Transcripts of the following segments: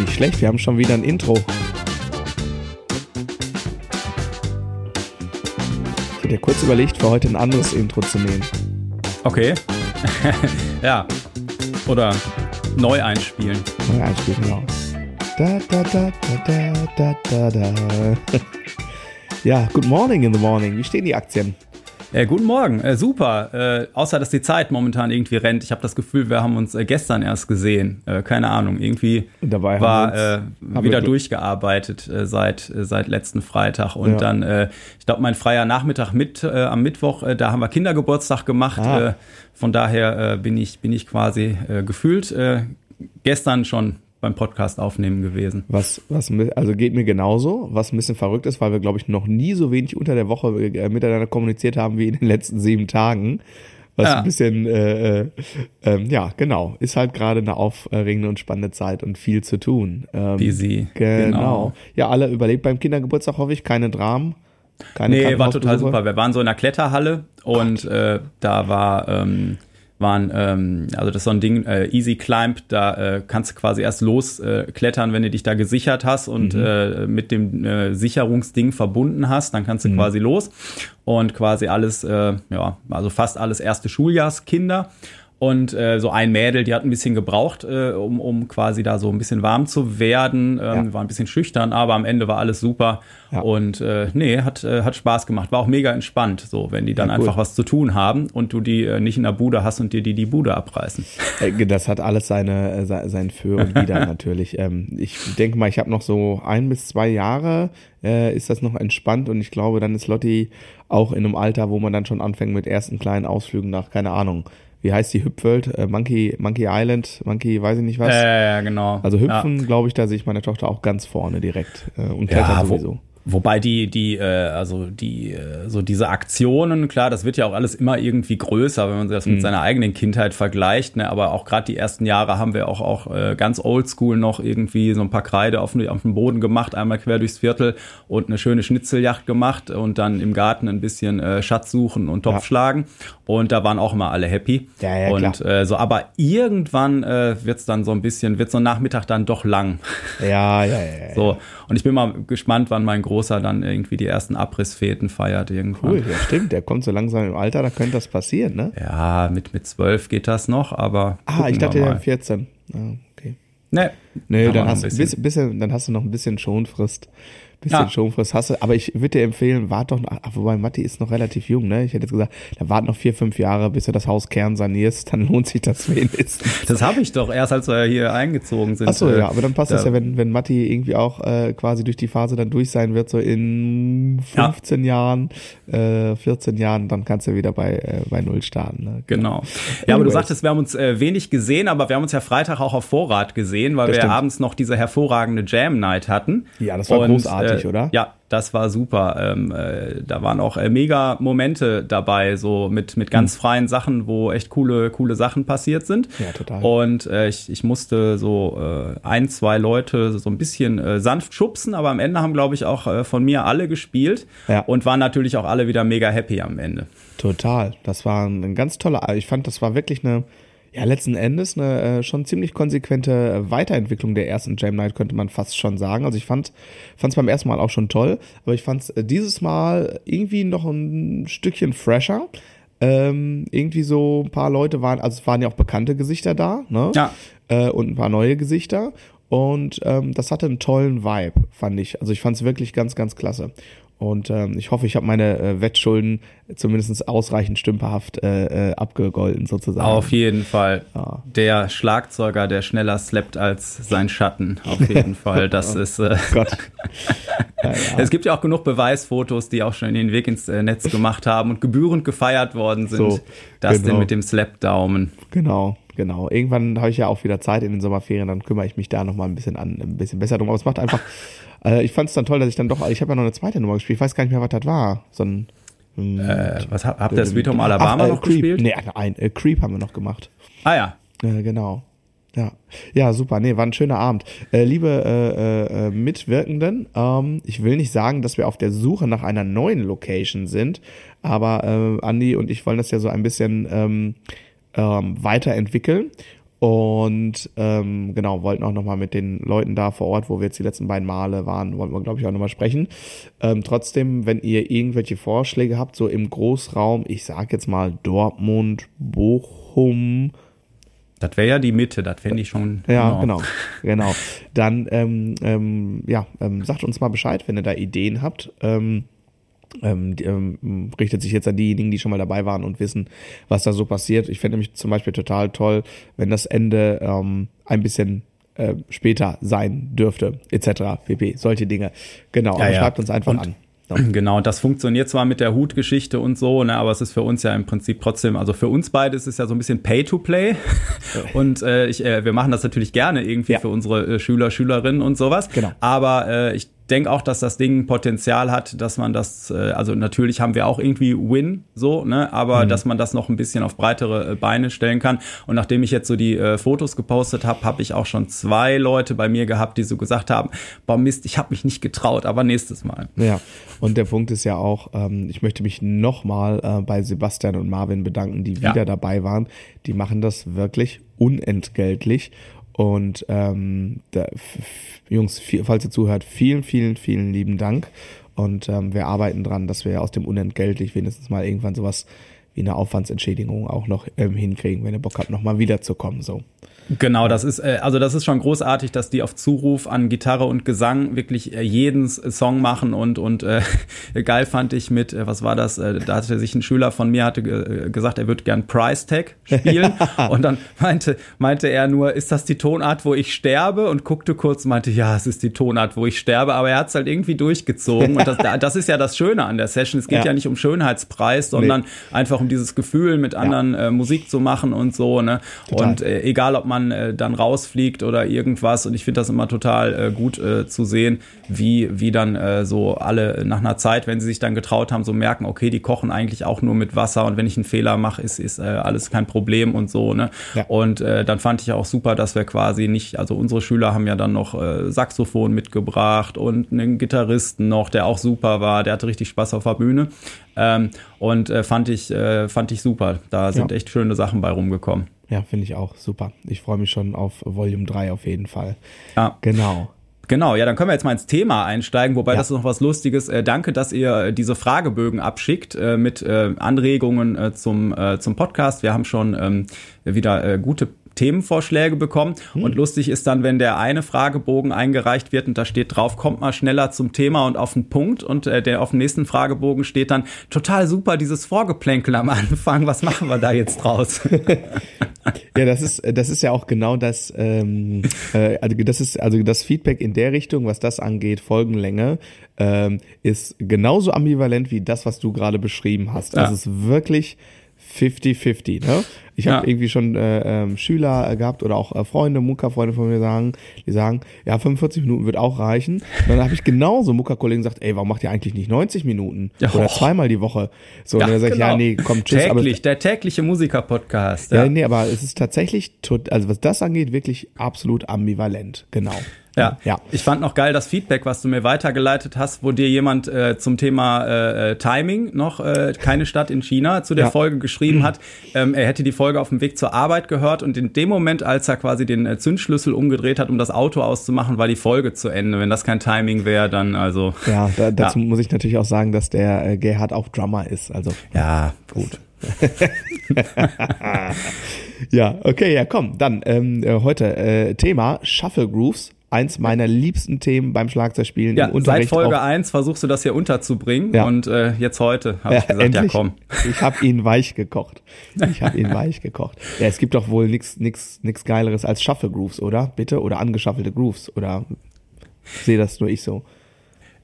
Nicht schlecht, wir haben schon wieder ein Intro. Ich hätte kurz überlegt, für heute ein anderes Intro zu nehmen. Okay. ja. Oder neu einspielen. Neu einspielen, genau. Da, da, da, da, da, da, da. Ja, good morning in the morning. Wie stehen die Aktien? Äh, guten Morgen, äh, super. Äh, außer dass die Zeit momentan irgendwie rennt. Ich habe das Gefühl, wir haben uns äh, gestern erst gesehen. Äh, keine Ahnung, irgendwie dabei war äh, wieder durchgearbeitet seit seit letzten Freitag und ja. dann, ich glaube, mein freier Nachmittag mit am Mittwoch, da haben wir Kindergeburtstag gemacht. Ah. von daher bin ich bin ich quasi gefühlt gestern schon beim Podcast aufnehmen gewesen. Was, was, also geht mir genauso, was ein bisschen verrückt ist, weil wir, glaube ich, noch nie so wenig unter der Woche äh, miteinander kommuniziert haben wie in den letzten sieben Tagen. Was ja. ein bisschen, äh, äh, äh, ja, genau, ist halt gerade eine aufregende und spannende Zeit und viel zu tun. Ähm, Busy. Genau. genau. Ja, alle überlebt beim Kindergeburtstag, hoffe ich, keine Dramen. Keine nee, war total super. Wir waren so in einer Kletterhalle und äh, da war ähm, waren, ähm, also das ist so ein Ding, äh, Easy Climb, da äh, kannst du quasi erst losklettern, äh, wenn du dich da gesichert hast und mhm. äh, mit dem äh, Sicherungsding verbunden hast, dann kannst du mhm. quasi los und quasi alles, äh, ja, also fast alles erste Schuljahrskinder und äh, so ein Mädel, die hat ein bisschen gebraucht, äh, um, um quasi da so ein bisschen warm zu werden. Ähm, ja. War ein bisschen schüchtern, aber am Ende war alles super. Ja. Und äh, nee, hat, äh, hat Spaß gemacht. War auch mega entspannt, so wenn die dann ja, einfach was zu tun haben und du die äh, nicht in der Bude hast und dir die die Bude abreißen. Äh, das hat alles seine, äh, sein Für und Wider natürlich. Ähm, ich denke mal, ich habe noch so ein bis zwei Jahre, äh, ist das noch entspannt und ich glaube, dann ist Lotti auch in einem Alter, wo man dann schon anfängt mit ersten kleinen Ausflügen nach, keine Ahnung, wie heißt die Hüpfwelt? Äh, Monkey, Monkey Island, Monkey, weiß ich nicht was. Ja, ja, genau. Also hüpfen, ja. glaube ich, da sehe ich meine Tochter auch ganz vorne direkt äh, und klettert ja, sowieso. Wobei die, die, äh, also die, äh, so diese Aktionen, klar, das wird ja auch alles immer irgendwie größer, wenn man das mit mhm. seiner eigenen Kindheit vergleicht. Ne? Aber auch gerade die ersten Jahre haben wir auch, auch äh, ganz oldschool noch irgendwie so ein paar Kreide auf, auf dem Boden gemacht, einmal quer durchs Viertel und eine schöne Schnitzeljacht gemacht und dann im Garten ein bisschen äh, Schatz suchen und Topf ja. schlagen. Und da waren auch immer alle happy. Ja, ja, und äh, so, aber irgendwann äh, wird's dann so ein bisschen, wird so ein Nachmittag dann doch lang. Ja, ja, ja. ja. So. Und ich bin mal gespannt, wann mein Großer dann irgendwie die ersten Abrissfäden feiert irgendwann. Cool, ja stimmt, der kommt so langsam im Alter, da könnte das passieren, ne? Ja, mit, mit zwölf geht das noch, aber. Ah, ich dachte ja 14. Ah, okay. Nee, nee dann, hast, bisschen. Bisschen, dann hast du noch ein bisschen Schonfrist bisschen ja. Schonfrist hast du. Aber ich würde dir empfehlen, wart doch, ach, wobei Matti ist noch relativ jung, ne? Ich hätte jetzt gesagt, da wart noch vier, fünf Jahre, bis du das Haus Kern sanierst, dann lohnt sich das wenigstens. Das habe ich doch erst, als wir hier eingezogen sind. Ach so, ja, aber dann passt da, das ja, wenn, wenn Matti irgendwie auch äh, quasi durch die Phase dann durch sein wird, so in 15 ja. Jahren, äh, 14 Jahren, dann kannst du wieder bei, äh, bei Null starten. Ne? Genau. Ja, aber du sagtest, wir haben uns äh, wenig gesehen, aber wir haben uns ja Freitag auch auf Vorrat gesehen, weil das wir stimmt. abends noch diese hervorragende Jam Night hatten. Ja, das war Und, großartig großartig, äh, oder? Ja, das war super. Ähm, äh, da waren auch äh, mega Momente dabei, so mit, mit ganz mhm. freien Sachen, wo echt coole, coole Sachen passiert sind. Ja, total. Und äh, ich, ich musste so äh, ein, zwei Leute so ein bisschen äh, sanft schubsen, aber am Ende haben, glaube ich, auch von mir alle gespielt ja. und waren natürlich auch alle wieder mega happy am Ende. Total. Das war ein ganz toller, ich fand, das war wirklich eine ja, letzten Endes eine äh, schon ziemlich konsequente Weiterentwicklung der ersten Jam Night, könnte man fast schon sagen. Also ich fand es beim ersten Mal auch schon toll, aber ich fand es äh, dieses Mal irgendwie noch ein Stückchen fresher. Ähm, irgendwie so ein paar Leute waren, also es waren ja auch bekannte Gesichter da, ne? Ja. Äh, und ein paar neue Gesichter. Und ähm, das hatte einen tollen Vibe, fand ich. Also ich fand es wirklich ganz, ganz klasse. Und ähm, ich hoffe, ich habe meine äh, Wettschulden zumindest ausreichend stümperhaft äh, äh, abgegolten sozusagen. Auf jeden Fall. Ja. Der Schlagzeuger, der schneller slappt als sein Schatten. Auf jeden Fall. Das oh ist. Äh, Gott. Ja, ja. Es gibt ja auch genug Beweisfotos, die auch schon den Weg ins äh, Netz gemacht haben und gebührend gefeiert worden sind. So, das genau. denn mit dem Slap-Daumen. Genau genau. Irgendwann habe ich ja auch wieder Zeit in den Sommerferien, dann kümmere ich mich da nochmal ein bisschen an, ein bisschen besser drum. Aber es macht einfach äh, ich fand es dann toll, dass ich dann doch, ich habe ja noch eine zweite Nummer gespielt. Ich weiß gar nicht mehr, was das war. So ein, äh, was habt ihr Sweet Home Alabama ach, äh, noch Creep. gespielt? Nee, nein, äh, Creep haben wir noch gemacht. Ah ja. Äh, genau. Ja, ja, super. Nee, war ein schöner Abend. Äh, liebe äh, äh, Mitwirkenden, ähm, ich will nicht sagen, dass wir auf der Suche nach einer neuen Location sind, aber äh, Andi und ich wollen das ja so ein bisschen ähm, ähm, weiterentwickeln Und ähm, genau, wollten auch nochmal mit den Leuten da vor Ort, wo wir jetzt die letzten beiden Male waren, wollten wir, glaube ich, auch nochmal sprechen. Ähm, trotzdem, wenn ihr irgendwelche Vorschläge habt, so im Großraum, ich sag jetzt mal Dortmund, Bochum, das wäre ja die Mitte, das fände ich schon. Ja, genau, genau. genau. Dann ähm, ähm, ja, ähm, sagt uns mal Bescheid, wenn ihr da Ideen habt. Ähm, ähm, die, ähm, richtet sich jetzt an diejenigen, die schon mal dabei waren und wissen, was da so passiert. Ich fände nämlich zum Beispiel total toll, wenn das Ende ähm, ein bisschen äh, später sein dürfte, etc. pp. Solche Dinge. Genau, ja, aber ja. schreibt uns einfach und an. Genau, das funktioniert zwar mit der Hutgeschichte und so, ne, aber es ist für uns ja im Prinzip trotzdem, also für uns beide ist es ja so ein bisschen Pay-to-Play. und äh, ich, äh, wir machen das natürlich gerne irgendwie ja. für unsere äh, Schüler, Schülerinnen und sowas. Genau. Aber äh, ich denke auch, dass das Ding Potenzial hat, dass man das, äh, also natürlich haben wir auch irgendwie Win, so, ne, aber mhm. dass man das noch ein bisschen auf breitere äh, Beine stellen kann. Und nachdem ich jetzt so die äh, Fotos gepostet habe, habe ich auch schon zwei Leute bei mir gehabt, die so gesagt haben, boah Mist, ich habe mich nicht getraut, aber nächstes Mal. Ja, und der Punkt ist ja auch, ähm, ich möchte mich nochmal äh, bei Sebastian und Marvin bedanken, die wieder ja. dabei waren. Die machen das wirklich unentgeltlich und ähm, da, Jungs, falls ihr zuhört, vielen, vielen, vielen lieben Dank. Und ähm, wir arbeiten dran, dass wir aus dem unentgeltlich wenigstens mal irgendwann sowas wie eine Aufwandsentschädigung auch noch ähm, hinkriegen, wenn ihr Bock habt, nochmal wiederzukommen. So. Genau, das ist äh, also das ist schon großartig, dass die auf Zuruf an Gitarre und Gesang wirklich äh, jeden Song machen und und äh, geil fand ich mit äh, was war das? Äh, da hatte sich ein Schüler von mir hatte äh, gesagt, er würde gern Price Tag spielen und dann meinte meinte er nur, ist das die Tonart, wo ich sterbe? Und guckte kurz, meinte ja, es ist die Tonart, wo ich sterbe, aber er hat es halt irgendwie durchgezogen und das, das ist ja das Schöne an der Session. Es geht ja, ja nicht um Schönheitspreis, sondern nee. einfach um dieses Gefühl, mit anderen ja. äh, Musik zu machen und so. Ne? Und äh, egal, ob man man äh, dann rausfliegt oder irgendwas. Und ich finde das immer total äh, gut äh, zu sehen, wie, wie dann äh, so alle nach einer Zeit, wenn sie sich dann getraut haben, so merken, okay, die kochen eigentlich auch nur mit Wasser und wenn ich einen Fehler mache, ist, ist äh, alles kein Problem und so. Ne? Ja. Und äh, dann fand ich auch super, dass wir quasi nicht, also unsere Schüler haben ja dann noch äh, Saxophon mitgebracht und einen Gitarristen noch, der auch super war, der hatte richtig Spaß auf der Bühne. Ähm, und äh, fand ich äh, fand ich super. Da sind ja. echt schöne Sachen bei rumgekommen. Ja, finde ich auch super. Ich freue mich schon auf Volume 3 auf jeden Fall. Ja. Genau. Genau, ja, dann können wir jetzt mal ins Thema einsteigen, wobei ja. das ist noch was Lustiges. Äh, danke, dass ihr äh, diese Fragebögen abschickt äh, mit äh, Anregungen äh, zum, äh, zum Podcast. Wir haben schon ähm, wieder gute Themenvorschläge bekommen. Hm. Und lustig ist dann, wenn der eine Fragebogen eingereicht wird und da steht drauf, kommt mal schneller zum Thema und auf den Punkt. Und äh, der auf dem nächsten Fragebogen steht dann, total super, dieses Vorgeplänkel am Anfang. Was machen wir da jetzt draus? ja, das ist, das ist ja auch genau das, ähm, äh, also das ist, also das Feedback in der Richtung, was das angeht, Folgenlänge, ähm, ist genauso ambivalent wie das, was du gerade beschrieben hast. Also ja. es ist wirklich 50-50, ne? Ich habe ja. irgendwie schon äh, ähm, Schüler gehabt oder auch äh, Freunde, Mucka-Freunde von mir sagen, die sagen, ja, 45 Minuten wird auch reichen. Und dann habe ich genauso Mucka-Kollegen gesagt, ey, warum macht ihr eigentlich nicht 90 Minuten? Ja, oder zweimal die Woche? So, ja, und dann sag ich, genau. ja, nee, komm, tschüss. Täglich, aber, der tägliche Musiker-Podcast. Ja. ja, nee, aber es ist tatsächlich, also was das angeht, wirklich absolut ambivalent, genau. Ja. ja, ich fand noch geil das Feedback, was du mir weitergeleitet hast, wo dir jemand äh, zum Thema äh, äh Timing noch äh, keine Stadt in China zu der ja. Folge geschrieben hat. Ähm, er hätte die Folge auf dem Weg zur Arbeit gehört und in dem Moment, als er quasi den äh, Zündschlüssel umgedreht hat, um das Auto auszumachen, war die Folge zu Ende. Wenn das kein Timing wäre, dann also. Ja, da, dazu ja. muss ich natürlich auch sagen, dass der äh, Gerhard auch Drummer ist. Also ja, gut. ja, okay, ja, komm, dann ähm, äh, heute äh, Thema Shuffle Grooves eins meiner liebsten Themen beim Schlagzeugspielen ja, im Unterricht. Seit Folge 1 versuchst du das hier unterzubringen ja. und äh, jetzt heute habe ja, ich gesagt, endlich. ja komm. Ich habe ihn weich gekocht. Ich habe ihn weich gekocht. Ja, es gibt doch wohl nix nix nix geileres als Shuffle Grooves, oder? Bitte oder angeschaffelte Grooves oder sehe das nur ich so.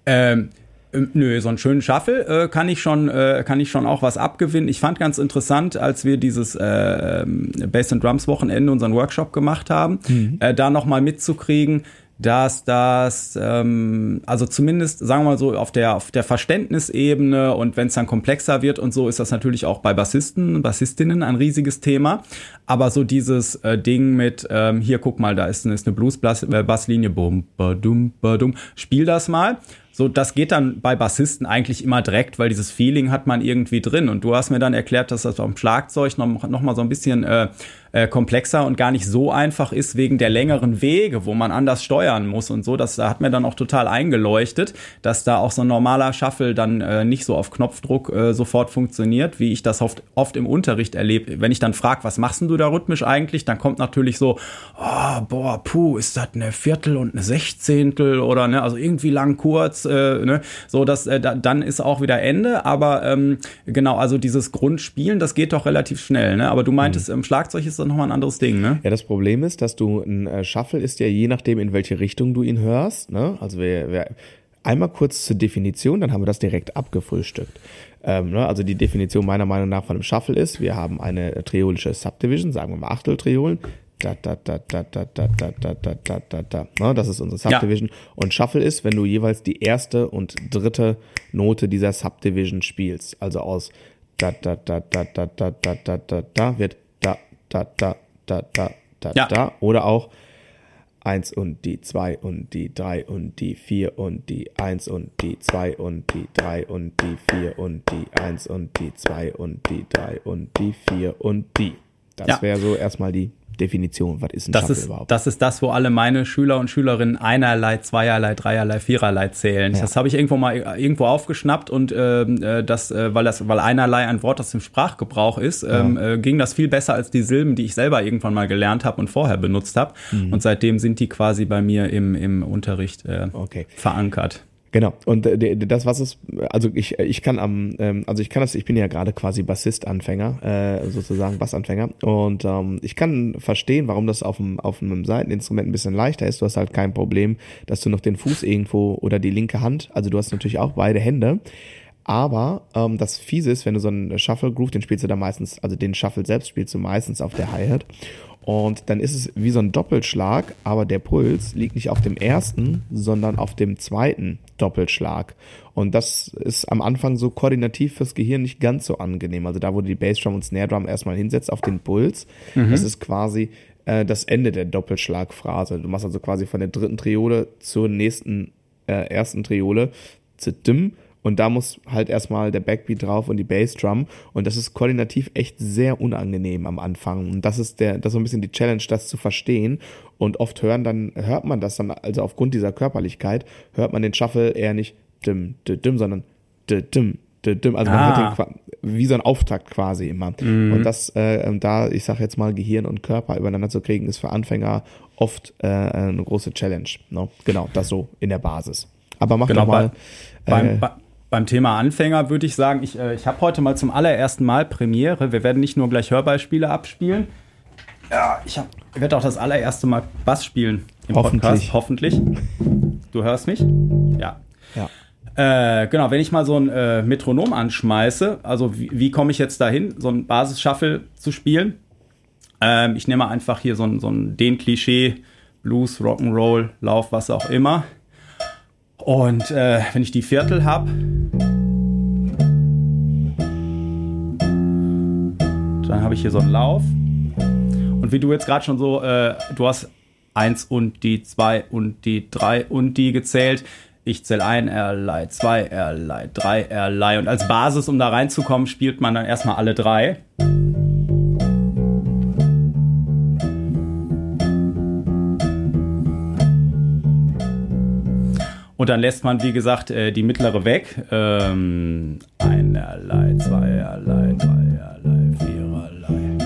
Ähm, nö, so einen schönen Shuffle äh, kann ich schon, äh, kann ich schon auch was abgewinnen. Ich fand ganz interessant, als wir dieses äh, Bass and Drums Wochenende unseren Workshop gemacht haben, mhm. äh, da noch mal mitzukriegen, dass das, ähm, also zumindest, sagen wir mal so, auf der, auf der Verständnisebene und wenn es dann komplexer wird und so, ist das natürlich auch bei Bassisten, Bassistinnen ein riesiges Thema. Aber so dieses äh, Ding mit, ähm, hier guck mal, da ist, ist eine Blues-Basslinie, bum, badum, badum, spiel das mal. So, das geht dann bei Bassisten eigentlich immer direkt, weil dieses Feeling hat man irgendwie drin. Und du hast mir dann erklärt, dass das beim Schlagzeug noch, noch mal so ein bisschen äh, äh, komplexer und gar nicht so einfach ist wegen der längeren Wege, wo man anders steuern muss und so. Das da hat mir dann auch total eingeleuchtet, dass da auch so ein normaler Shuffle dann äh, nicht so auf Knopfdruck äh, sofort funktioniert, wie ich das oft, oft im Unterricht erlebe. Wenn ich dann frage, was machst du da rhythmisch eigentlich, dann kommt natürlich so, oh, boah, puh, ist das eine Viertel und eine Sechzehntel oder ne, also irgendwie lang kurz, äh, ne, so dass äh, da, dann ist auch wieder Ende. Aber ähm, genau, also dieses Grundspielen, das geht doch relativ schnell. Ne? Aber du meintest, mhm. im Schlagzeug ist das nochmal ein anderes Ding, ne? Ja, das Problem ist, dass du ein äh, Shuffle ist ja je nachdem, in welche Richtung du ihn hörst. Ne? Also wir, wir einmal kurz zur Definition, dann haben wir das direkt abgefrühstückt. Ähm, ne? Also die Definition meiner Meinung nach von einem Shuffle ist, wir haben eine triolische Subdivision, sagen wir mal Achteltriolen, da, da, da, da, da, da, da, da, da, da, da, da. Ne? Das ist unsere Subdivision. Ja. Und Shuffle ist, wenn du jeweils die erste und dritte Note dieser Subdivision spielst. Also aus da, da, da, da, da, da, da, da, da, da wird da, da, da, da, da, da, ja. da. Oder auch eins und die zwei und die drei und die vier und die eins und die zwei und die drei und die vier und die eins und die zwei und die drei und die vier und die. Das ja. wäre so erstmal die Definition, was ist ein das Shuffle ist, überhaupt? Das ist das, wo alle meine Schüler und Schülerinnen einerlei, zweierlei, dreierlei, viererlei zählen. Ja. Das habe ich irgendwo mal irgendwo aufgeschnappt und ähm, äh, das, äh, weil das, weil einerlei ein Wort, das im Sprachgebrauch ist, ähm, ja. äh, ging das viel besser als die Silben, die ich selber irgendwann mal gelernt habe und vorher benutzt habe. Mhm. Und seitdem sind die quasi bei mir im, im Unterricht äh, okay. verankert. Genau. Und äh, das, was es, also ich, ich kann am, ähm, also ich kann das, ich bin ja gerade quasi Bassist-Anfänger, äh, sozusagen Bassanfänger. Und ähm, ich kann verstehen, warum das auf dem, auf Seiteninstrument ein bisschen leichter ist. Du hast halt kein Problem, dass du noch den Fuß irgendwo oder die linke Hand, also du hast natürlich auch beide Hände. Aber ähm, das Fiese ist, wenn du so einen Shuffle Groove, den spielst du da meistens, also den Shuffle selbst spielst du meistens auf der Hi-Hat. Und dann ist es wie so ein Doppelschlag, aber der Puls liegt nicht auf dem ersten, sondern auf dem zweiten Doppelschlag. Und das ist am Anfang so koordinativ fürs Gehirn nicht ganz so angenehm. Also da, wo du die Bassdrum und Snare Drum erstmal hinsetzt auf den Puls, mhm. das ist quasi äh, das Ende der Doppelschlagphrase. Du machst also quasi von der dritten Triole zur nächsten äh, ersten Triole zu dim und da muss halt erstmal der Backbeat drauf und die Bassdrum. Und das ist koordinativ echt sehr unangenehm am Anfang. Und das ist der, das ist so ein bisschen die Challenge, das zu verstehen. Und oft hören dann, hört man das dann, also aufgrund dieser Körperlichkeit, hört man den Shuffle eher nicht dim, dim, dim sondern dim, dim. Also man ah. hört den wie so ein Auftakt quasi immer. Mhm. Und das, äh, da, ich sag jetzt mal, Gehirn und Körper übereinander zu kriegen, ist für Anfänger oft äh, eine große Challenge. No? Genau, das so in der Basis. Aber mach genau, doch mal. Bei, äh, beim, beim Thema Anfänger würde ich sagen, ich, äh, ich habe heute mal zum allerersten Mal Premiere. Wir werden nicht nur gleich Hörbeispiele abspielen. Ja, ich, ich werde auch das allererste Mal Bass spielen im Hoffentlich. Podcast. Hoffentlich. Du hörst mich? Ja. Ja. Äh, genau, wenn ich mal so ein äh, Metronom anschmeiße, also wie, wie komme ich jetzt dahin, so ein Basis-Shuffle zu spielen? Ähm, ich nehme einfach hier so ein, so ein den Klischee, Blues, Rock'n'Roll, Lauf, was auch immer. Und äh, wenn ich die Viertel habe, dann habe ich hier so einen Lauf. Und wie du jetzt gerade schon so, äh, du hast eins und die zwei und die drei und die gezählt. Ich zähle ein R-Lei, zwei R-Lei, drei R-Lei. Und als Basis, um da reinzukommen, spielt man dann erstmal alle drei. Und dann lässt man, wie gesagt, äh, die mittlere weg. Ähm, einerlei, zweierlei, dreierlei, viererlei.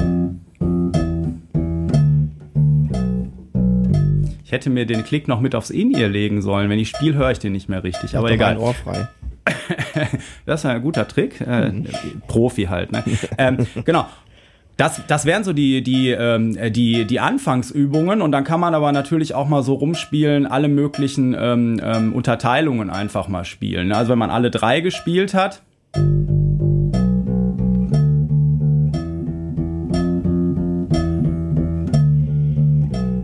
Ich hätte mir den Klick noch mit aufs In-Ear legen sollen. Wenn ich spiele, höre ich den nicht mehr richtig. Aber egal. Ohr frei. das ist ein guter Trick. Äh, mhm. Profi halt. Ne? ähm, genau. Das, das wären so die, die, ähm, die, die Anfangsübungen und dann kann man aber natürlich auch mal so rumspielen, alle möglichen ähm, ähm, Unterteilungen einfach mal spielen. Also wenn man alle drei gespielt hat.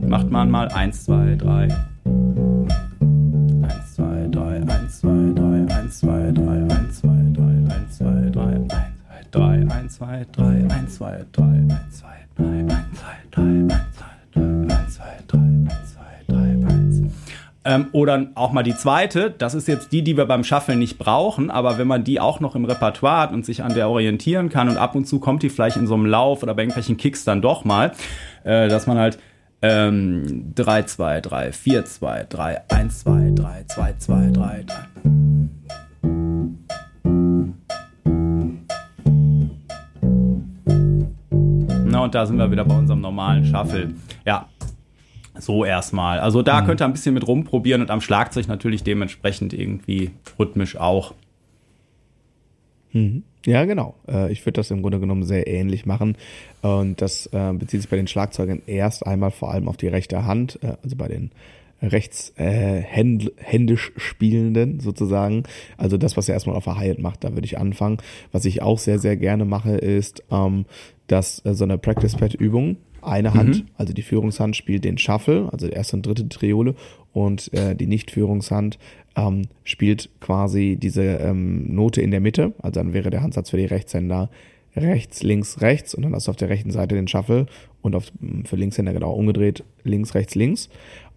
Macht man mal eins, zwei, drei. 2, 3, 1, 2, 3, 1, 2, 3, 1, 2, 3, 1, 2, 3, 1, 2, 3, 1, 2, 3, 1. Ähm, oder auch mal die zweite, das ist jetzt die, die wir beim Shuffle nicht brauchen, aber wenn man die auch noch im Repertoire hat und sich an der orientieren kann und ab und zu kommt die vielleicht in so einem Lauf oder bei irgendwelchen Kicks dann doch mal, äh, dass man halt ähm, 3, 2, 3, 4, 2, 3, 1, 2, 3, 2, 2, 3, 3. Na, und da sind wir wieder bei unserem normalen Shuffle. Ja, so erstmal. Also da mhm. könnt ihr ein bisschen mit rumprobieren und am Schlagzeug natürlich dementsprechend irgendwie rhythmisch auch. Mhm. Ja, genau. Äh, ich würde das im Grunde genommen sehr ähnlich machen. Und das äh, bezieht sich bei den Schlagzeugern erst einmal vor allem auf die rechte Hand, äh, also bei den rechts äh, Spielenden sozusagen. Also das, was er erstmal auf der Hi-Hat macht, da würde ich anfangen. Was ich auch sehr, sehr gerne mache, ist ähm, dass äh, so eine Practice-Pad-Übung eine Hand, mhm. also die Führungshand spielt den Shuffle, also die erste und dritte Triole und äh, die Nicht-Führungshand ähm, spielt quasi diese ähm, Note in der Mitte, also dann wäre der Handsatz für die Rechtshänder rechts, links, rechts und dann hast du auf der rechten Seite den Shuffle und auf, für Linkshänder genau umgedreht, links, rechts, links.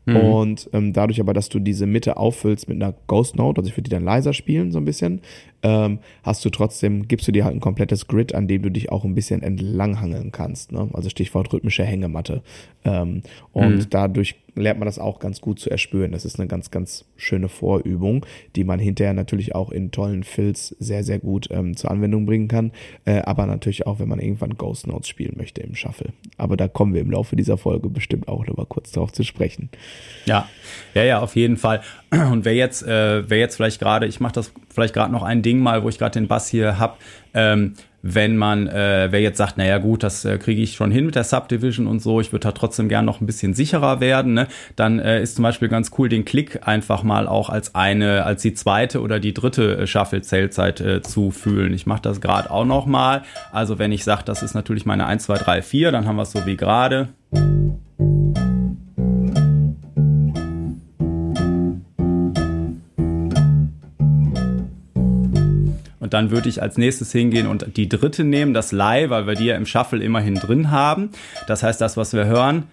Mhm. Und ähm, dadurch aber, dass du diese Mitte auffüllst mit einer Ghost Note, also ich würde die dann leiser spielen, so ein bisschen, ähm, hast du trotzdem, gibst du dir halt ein komplettes Grid, an dem du dich auch ein bisschen entlanghangeln kannst. Ne? Also Stichwort rhythmische Hängematte. Ähm, und mhm. dadurch lernt man das auch ganz gut zu erspüren. Das ist eine ganz, ganz schöne Vorübung, die man hinterher natürlich auch in tollen Fills sehr, sehr gut ähm, zur Anwendung bringen kann. Äh, aber natürlich auch, wenn man irgendwann Ghost Notes spielen möchte im Shuffle. Aber da kommen wir im Laufe dieser Folge bestimmt auch noch mal kurz drauf zu sprechen. Ja, ja, ja, auf jeden Fall. Und wer jetzt, äh, wer jetzt vielleicht gerade, ich mache das vielleicht gerade noch ein Ding mal, wo ich gerade den Bass hier hab, ähm, wenn man, äh, wer jetzt sagt, naja gut, das äh, kriege ich schon hin mit der Subdivision und so, ich würde da trotzdem gern noch ein bisschen sicherer werden, ne? dann äh, ist zum Beispiel ganz cool, den Klick einfach mal auch als eine, als die zweite oder die dritte äh, Shuffle-Zählzeit äh, zu fühlen. Ich mache das gerade auch noch mal. Also wenn ich sage, das ist natürlich meine 1, 2, 3, 4, dann haben wir es so wie gerade. Und dann würde ich als nächstes hingehen und die dritte nehmen, das Lai, weil wir die ja im Shuffle immerhin drin haben. Das heißt, das, was wir hören,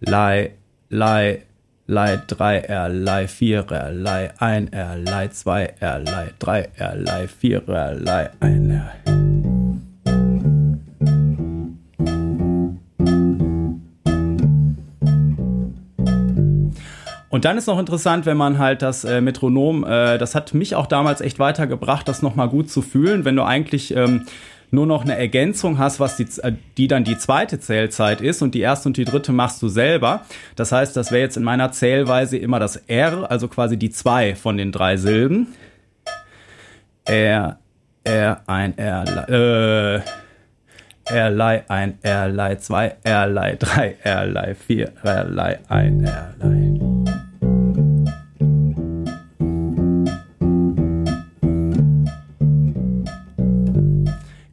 Lai, Lai, Lai 3R, Lai 4R, Lai 1R, Lai 2R, Lai 3R, Lai 4R, Lai 1R. Und dann ist noch interessant, wenn man halt das äh, Metronom, äh, das hat mich auch damals echt weitergebracht, das nochmal gut zu fühlen, wenn du eigentlich ähm, nur noch eine Ergänzung hast, was die, äh, die dann die zweite Zählzeit ist und die erste und die dritte machst du selber. Das heißt, das wäre jetzt in meiner Zählweise immer das R, also quasi die zwei von den drei Silben. R, R, ein R, äh, Erlei, ein Erlei, zwei Erlei, drei Erlei, vier Erlei, ein Erlei.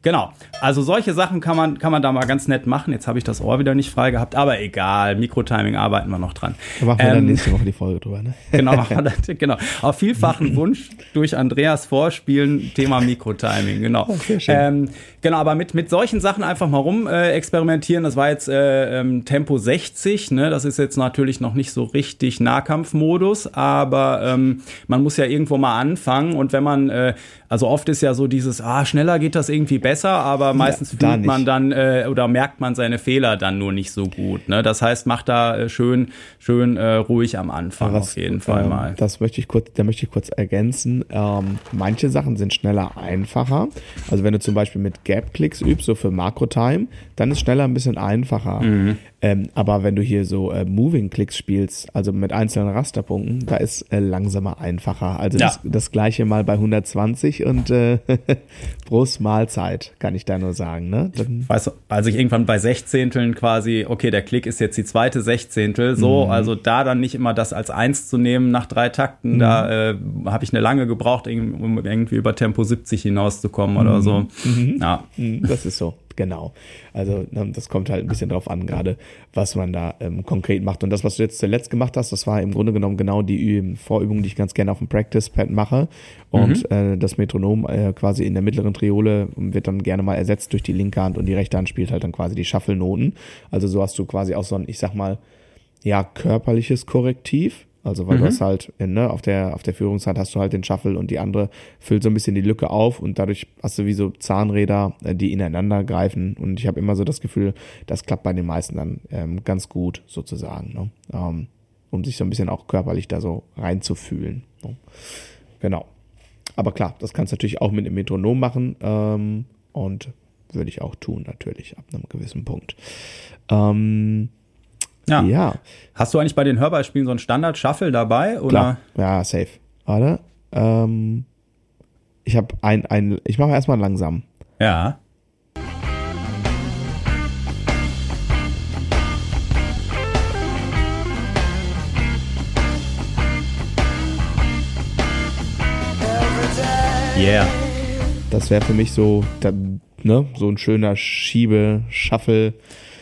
Genau. Also solche Sachen kann man, kann man da mal ganz nett machen. Jetzt habe ich das Ohr wieder nicht frei gehabt, aber egal. Mikrotiming arbeiten wir noch dran. Da machen wir ähm, dann nächste Woche die Folge drüber, ne? Genau, machen wir das, genau. Auf vielfachen Wunsch durch Andreas Vorspielen, Thema Mikrotiming, genau. Oh, ähm, genau, aber mit, mit solchen Sachen einfach mal rum äh, experimentieren. Das war jetzt äh, ähm, Tempo 60, ne? Das ist jetzt natürlich noch nicht so richtig Nahkampfmodus, aber ähm, man muss ja irgendwo mal anfangen und wenn man, äh, also oft ist ja so dieses, ah, schneller geht das irgendwie besser, aber meistens ja, fühlt man dann äh, oder merkt man seine Fehler dann nur nicht so gut. Ne? Das heißt, macht da äh, schön, schön äh, ruhig am Anfang was, auf jeden Fall ähm, mal. Das möchte ich kurz, da möchte ich kurz ergänzen. Ähm, manche Sachen sind schneller einfacher. Also wenn du zum Beispiel mit Gap-Clicks übst, so für Makro-Time, dann ist schneller ein bisschen einfacher. Mhm. Ähm, aber wenn du hier so äh, Moving-Clicks spielst, also mit einzelnen Rasterpunkten, da ist äh, langsamer einfacher. Also ja. das, das gleiche mal bei 120 und äh, Prost Mahlzeit, kann ich da nur sagen. Ne? Dann weißt du, also ich irgendwann bei Sechzehnteln quasi, okay, der Klick ist jetzt die zweite Sechzehntel, so, mhm. also da dann nicht immer das als eins zu nehmen nach drei Takten, mhm. da äh, habe ich eine lange gebraucht, um irgendwie über Tempo 70 hinauszukommen mhm. oder so. Mhm. Ja. Mhm, das ist so genau. Also ne, das kommt halt ein bisschen drauf an, gerade was man da ähm, konkret macht. Und das, was du jetzt zuletzt gemacht hast, das war im Grunde genommen genau die Vorübung, die ich ganz gerne auf dem Practice-Pad mache. Und mhm. äh, das Metronom äh, quasi in der mittleren Triole wird dann gerne mal ersetzt durch die linke Hand und die rechte Hand spielt halt dann quasi die Shuffle-Noten. Also so hast du quasi auch so ein, ich sag mal, ja, körperliches Korrektiv Also weil mhm. du hast halt, ne, auf der, auf der Führungshand hast du halt den Shuffle und die andere füllt so ein bisschen die Lücke auf und dadurch hast du wie so Zahnräder, äh, die ineinander greifen. Und ich habe immer so das Gefühl, das klappt bei den meisten dann ähm, ganz gut sozusagen, ne? ähm, um sich so ein bisschen auch körperlich da so reinzufühlen. Ne? Genau. Aber klar, das kannst du natürlich auch mit einem Metronom machen ähm, und würde ich auch tun, natürlich, ab einem gewissen Punkt. Ähm, ja. ja. Hast du eigentlich bei den Hörbeispielen so einen Standard-Shuffle dabei? Oder? Klar. Ja, safe. Warte. Ähm, ich habe ein, ein, ich mache erstmal langsam. Ja. Yeah. Das wäre für mich so, ne, so ein schöner Schiebe-Shuffle.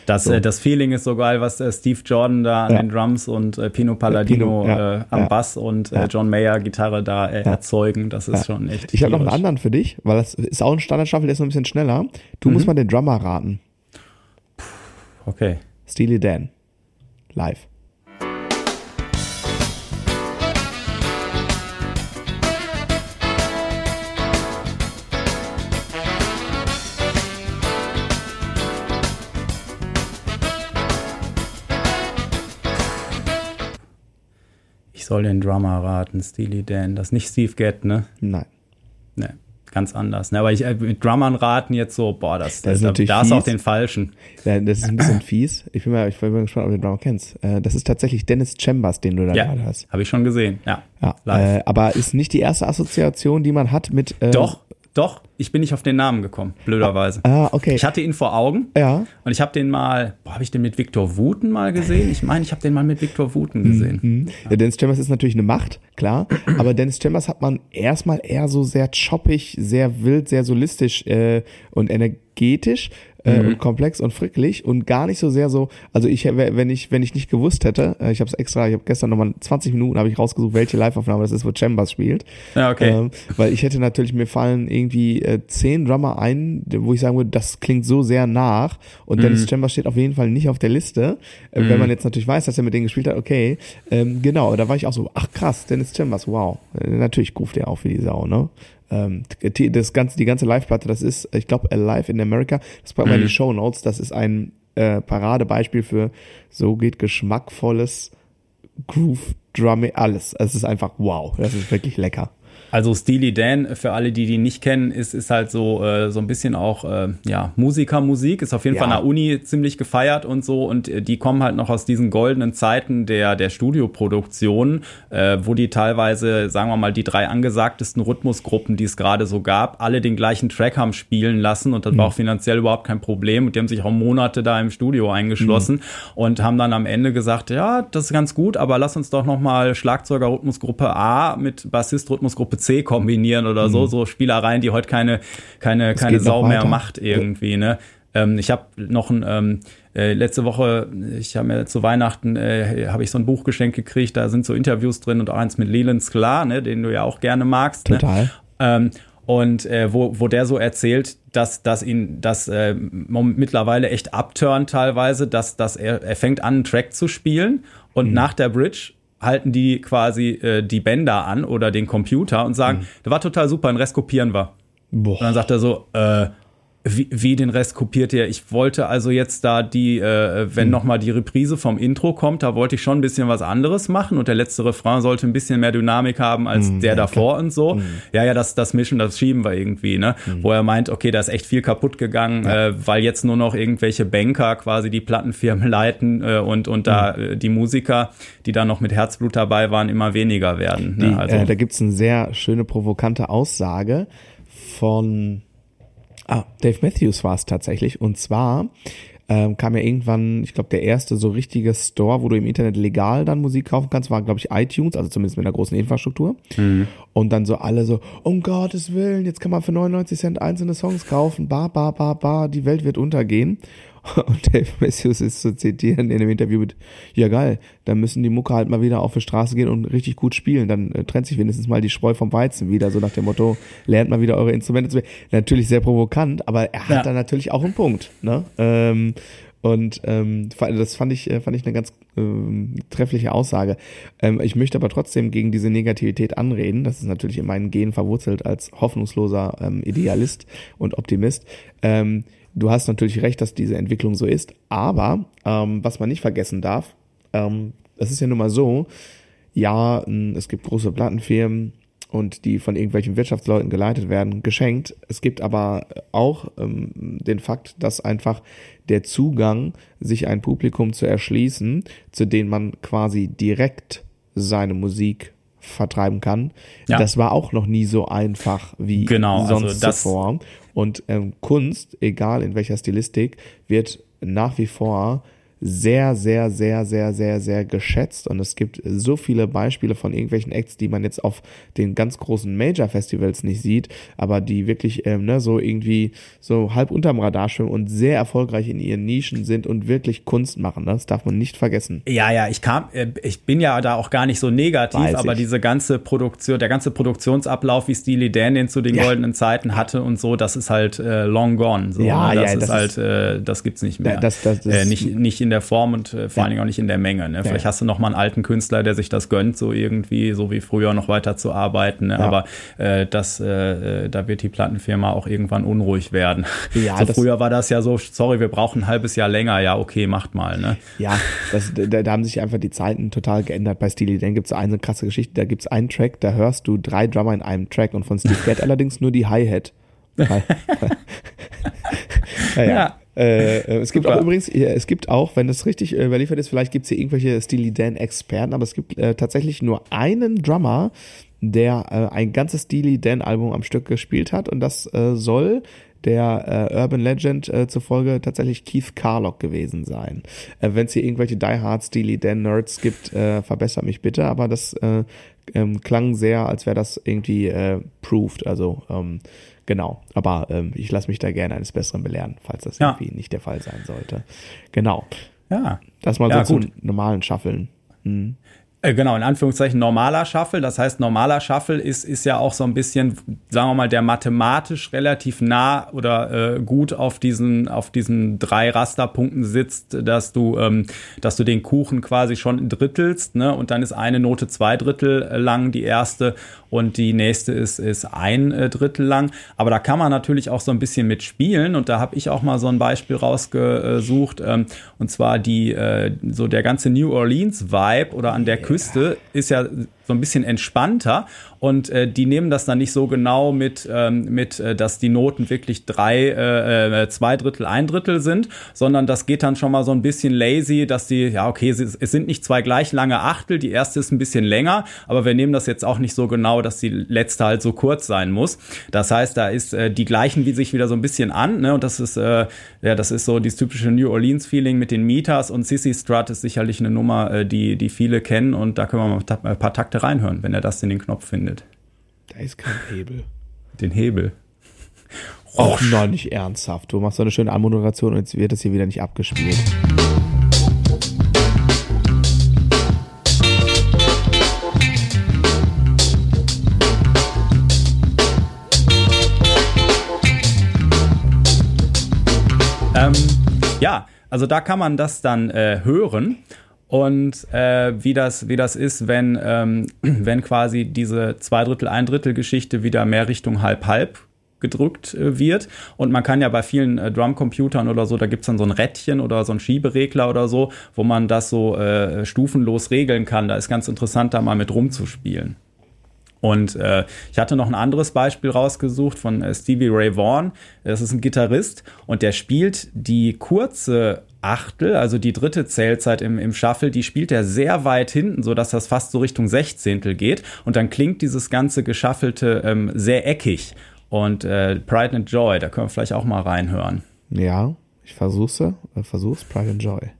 Das, so. äh, das Feeling ist so geil, was äh, Steve Jordan da an ja. den Drums und äh, Pino Palladino Pino, ja, äh, am ja. Bass und äh, John Mayer Gitarre da äh, erzeugen. Das ist schon echt. Ich habe noch einen anderen für dich, weil das ist auch ein Standard-Shuffle, der ist noch ein bisschen schneller. Du mhm. musst mal den Drummer raten. Okay. Steely Dan. Live. Ich soll den Drummer raten, Steely Dan. Das ist nicht Steve Gadd, ne? Nein. Ne, ganz anders. Ne, aber ich äh, mit Drummern raten jetzt so, boah, das, das, ist da ist auch den falschen. Ja, das ist ein bisschen fies. Ich bin mal, ich bin mal gespannt, ob du den Drummer kennst. Äh, das ist tatsächlich Dennis Chambers, den du da ja, gerade hast. Habe ich schon gesehen, ja. ja äh, aber ist nicht die erste Assoziation, die man hat mit. Äh, Doch, doch, ich bin nicht auf den Namen gekommen, blöderweise. Ah, okay. Ich hatte ihn vor Augen. Ja. Und ich habe den mal, habe ich den mit Victor Wooten mal gesehen? Ich meine, ich habe den mal mit Victor Wooten gesehen. Mhm. Ja, Dennis Chambers ist natürlich eine Macht, klar. aber Dennis Chambers hat man erstmal eher so sehr choppig, sehr wild, sehr solistisch äh, und energetisch äh, mhm. und komplex und fricklich und gar nicht so sehr so, also ich wenn ich wenn ich nicht gewusst hätte, äh, ich habe es extra, ich habe gestern nochmal 20 Minuten habe ich rausgesucht, welche Liveaufnahme das ist, wo Chambers spielt. Ja, okay. Ähm, weil ich hätte natürlich mir fallen irgendwie äh, zehn Drummer ein, wo ich sagen würde, das klingt so sehr nach und mhm. Dennis Chambers steht auf jeden Fall nicht auf der Liste. Äh, mhm. Wenn man jetzt natürlich weiß, dass er mit denen gespielt hat, okay, ähm, genau, da war ich auch so, ach krass, Dennis Chambers, wow. Äh, natürlich ruft er auch für die Sau, ne? Ähm, das ganze, die ganze Live-Platte, das ist, ich glaube, Alive in America, das packen wir mhm. in die Show Notes, das ist ein äh, Paradebeispiel für so geht geschmackvolles Groove Drumming, alles. Es ist einfach wow, das ist wirklich lecker. Also Steely Dan, für alle, die die nicht kennen, ist, ist halt so, äh, so ein bisschen auch äh, ja, Musikermusik, ist auf jeden ja. Fall an der Uni ziemlich gefeiert und so und äh, die kommen halt noch aus diesen goldenen Zeiten der, der Studioproduktion, äh, wo die teilweise, sagen wir mal, die drei angesagtesten Rhythmusgruppen, die es gerade so gab, alle den gleichen Track haben spielen lassen und das mhm. war auch finanziell überhaupt kein Problem und die haben sich auch Monate da im Studio eingeschlossen mhm. und haben dann am Ende gesagt, ja, das ist ganz gut, aber lass uns doch nochmal Schlagzeuger-Rhythmusgruppe A mit Bassist-Rhythmusgruppe Gruppe C kombinieren oder so, mhm. so Spielereien, die heute keine, keine, das keine Sau mehr macht irgendwie, ne? Ähm, ich habe noch ein, ähm, äh, letzte Woche, ich habe mir zu Weihnachten, äh, habe ich so ein Buch geschenkt gekriegt, da sind so Interviews drin und auch eins mit Leland Sklar, ne, den du ja auch gerne magst. Ne? Total. Ne? Ähm, und äh, wo, wo der so erzählt, dass, dass ihn das äh, mittlerweile echt abturnt teilweise, dass, dass er, er fängt an, einen Track zu spielen und mhm. nach der Bridge halten die quasi äh, die Bänder an oder den Computer und sagen, mhm. der war total super, den Rest kopieren wir. Boah. Und dann sagt er so, äh, wie, wie den Rest kopiert ihr? Ich wollte also jetzt da die, äh, wenn mhm. noch mal die Reprise vom Intro kommt, da wollte ich schon ein bisschen was anderes machen und der letzte Refrain sollte ein bisschen mehr Dynamik haben als mhm, der ja, davor und so. Mhm. Ja, ja, das, das mischen, das schieben wir irgendwie, ne? Mhm. Wo er meint, okay, da ist echt viel kaputt gegangen, ja. äh, weil jetzt nur noch irgendwelche Banker quasi die Plattenfirmen leiten äh, und, und da mhm. äh, die Musiker, die da noch mit Herzblut dabei waren, immer weniger werden. Ne? Die, also, äh, da gibt's eine sehr schöne provokante Aussage von Ah, Dave Matthews war es tatsächlich. Und zwar ähm, kam ja irgendwann, ich glaube, der erste so richtige Store, wo du im Internet legal dann Musik kaufen kannst, war, glaube ich, iTunes, also zumindest mit einer großen Infrastruktur. Mhm. Und dann so alle so, um Gottes Willen, jetzt kann man für 99 Cent einzelne Songs kaufen, ba, ba, ba, ba, die Welt wird untergehen. Und Dave Matthews ist zu zitieren in einem Interview mit, ja geil, dann müssen die Mucke halt mal wieder auf die Straße gehen und richtig gut spielen. Dann äh, trennt sich wenigstens mal die Spreu vom Weizen wieder, so nach dem Motto, lernt mal wieder eure Instrumente zu spielen. Natürlich sehr provokant, aber er hat ja. da natürlich auch einen Punkt. Ne? Ähm, Und ähm, das fand ich, äh, fand ich eine ganz ähm, treffliche Aussage. Ähm, ich möchte aber trotzdem gegen diese Negativität anreden. Das ist natürlich in meinen Genen verwurzelt als hoffnungsloser ähm, Idealist und Optimist. Ähm, du hast natürlich recht, dass diese Entwicklung so ist. Aber ähm, was man nicht vergessen darf, ähm, das ist ja nun mal so, ja, es gibt große Plattenfirmen, und die von irgendwelchen Wirtschaftsleuten geleitet werden, geschenkt. Es gibt aber auch ähm, den Fakt, dass einfach der Zugang, sich ein Publikum zu erschließen, zu dem man quasi direkt seine Musik vertreiben kann, ja. das war auch noch nie so einfach wie genau, also sonst also zuvor. Und ähm, Kunst, egal in welcher Stilistik, wird nach wie vor sehr, sehr, sehr, sehr, sehr, sehr geschätzt. Und es gibt so viele Beispiele von irgendwelchen Acts, die man jetzt auf den ganz großen Major-Festivals nicht sieht, aber die wirklich ähm, ne, so irgendwie so halb unterm Radar schwimmen und sehr erfolgreich in ihren Nischen sind und wirklich Kunst machen. Ne? Das darf man nicht vergessen. Ja, ja, ich kam, äh, ich bin ja da auch gar nicht so negativ, Weiß aber ich. diese ganze Produktion, der ganze Produktionsablauf, wie Steely Dan den zu den ja. goldenen Zeiten hatte und so, das ist halt äh, long gone. So, ja, ne? das ja, ist das halt, ist, äh, das gibt's nicht mehr. Das, das, das, äh, nicht, nicht in der Form und äh, vor ja. allen Dingen auch nicht in der Menge. Ne? Vielleicht ja. hast du noch mal einen alten Künstler, der sich das gönnt, so irgendwie, so wie früher noch weiter zu arbeiten. Ne? Ja. Aber äh, das, äh, äh, da wird die Plattenfirma auch irgendwann unruhig werden. Ja, so früher war das ja so, sorry, wir brauchen ein halbes Jahr länger. Ja, okay, macht mal. Ne? Ja, das, da, da haben sich einfach die Zeiten total geändert. Bei Steely Dan gibt es eine krasse Geschichte, da gibt es einen Track, da hörst du drei Drummer in einem Track und von Steve Gadd allerdings nur die Hi-Hat. ja, ja. Äh, äh, es gibt auch übrigens, es gibt auch, wenn das richtig äh, überliefert ist, vielleicht gibt es hier irgendwelche Steely Dan-Experten, aber es gibt äh, tatsächlich nur einen Drummer, der äh, ein ganzes Steely Dan-Album am Stück gespielt hat und das äh, soll der äh, Urban Legend äh, zufolge tatsächlich Keith Carlock gewesen sein. Äh, Wenn es hier irgendwelche Die Hard Steely Dan Nerds gibt, äh, verbessert mich bitte, aber das äh, ähm, klang sehr, als wäre das irgendwie proved, also ähm, Genau, aber ähm, ich lasse mich da gerne eines Besseren belehren, falls das ja. irgendwie nicht der Fall sein sollte. Genau. Ja. Das mal ja, so gut. zu normalen Schaffeln. Mhm. Äh, genau, in Anführungszeichen normaler Shuffle. Das heißt, normaler Shuffle ist, ist ja auch so ein bisschen, sagen wir mal, der mathematisch relativ nah oder äh, gut auf diesen, auf diesen drei Rasterpunkten sitzt, dass du, ähm, dass du den Kuchen quasi schon drittelst, ne? Und dann ist eine Note zwei Drittel lang die erste und die nächste ist, ist ein äh, Drittel lang. Aber da kann man natürlich auch so ein bisschen mitspielen und da habe ich auch mal so ein Beispiel rausgesucht. Ähm, und zwar die, äh, so der ganze New Orleans Vibe oder an der Küste ist ja so ein bisschen entspannter und äh, die nehmen das dann nicht so genau mit, ähm, mit äh, dass die Noten wirklich drei, äh, äh, zwei Drittel, ein Drittel sind, sondern das geht dann schon mal so ein bisschen lazy, dass die, ja okay, es, es sind nicht zwei gleich lange Achtel, die erste ist ein bisschen länger, aber wir nehmen das jetzt auch nicht so genau, dass die letzte halt so kurz sein muss. Das heißt, da ist äh, die gleichen wie sich wieder so ein bisschen an, ne? Und das ist, äh, ja, das ist so dieses typische New Orleans-Feeling mit den Meters und Sissy Strut ist sicherlich eine Nummer, äh, die, die viele kennen und da können wir mal ein paar Takte reinhören, wenn er das in den Knopf findet. Da ist kein Hebel. Den Hebel. Och, noch nicht ernsthaft. Du machst so eine schöne Anmoderation und jetzt wird das hier wieder nicht abgespielt. Ähm, ja, also da kann man das dann äh, hören und äh, wie das wie das ist, wenn ähm, wenn quasi diese zwei Drittel ein Drittel Geschichte wieder mehr Richtung halb halb gedrückt äh, wird und man kann ja bei vielen äh, Drumcomputern oder so, da gibt's dann so ein Rädchen oder so ein Schieberegler oder so, wo man das so äh, stufenlos regeln kann. Da ist ganz interessant, da mal mit rumzuspielen. Und äh, ich hatte noch ein anderes Beispiel rausgesucht von äh, Stevie Ray Vaughan. Das ist ein Gitarrist und der spielt die kurze Achtel, also die dritte Zählzeit im, im Shuffle, die spielt er sehr weit hinten, so dass das fast so Richtung Sechzehntel geht. Und dann klingt dieses ganze Geschaffelte ähm, sehr eckig. Und äh, Pride and Joy, da können wir vielleicht auch mal reinhören. Ja, ich versuch's, äh, versuch's, Pride and Joy.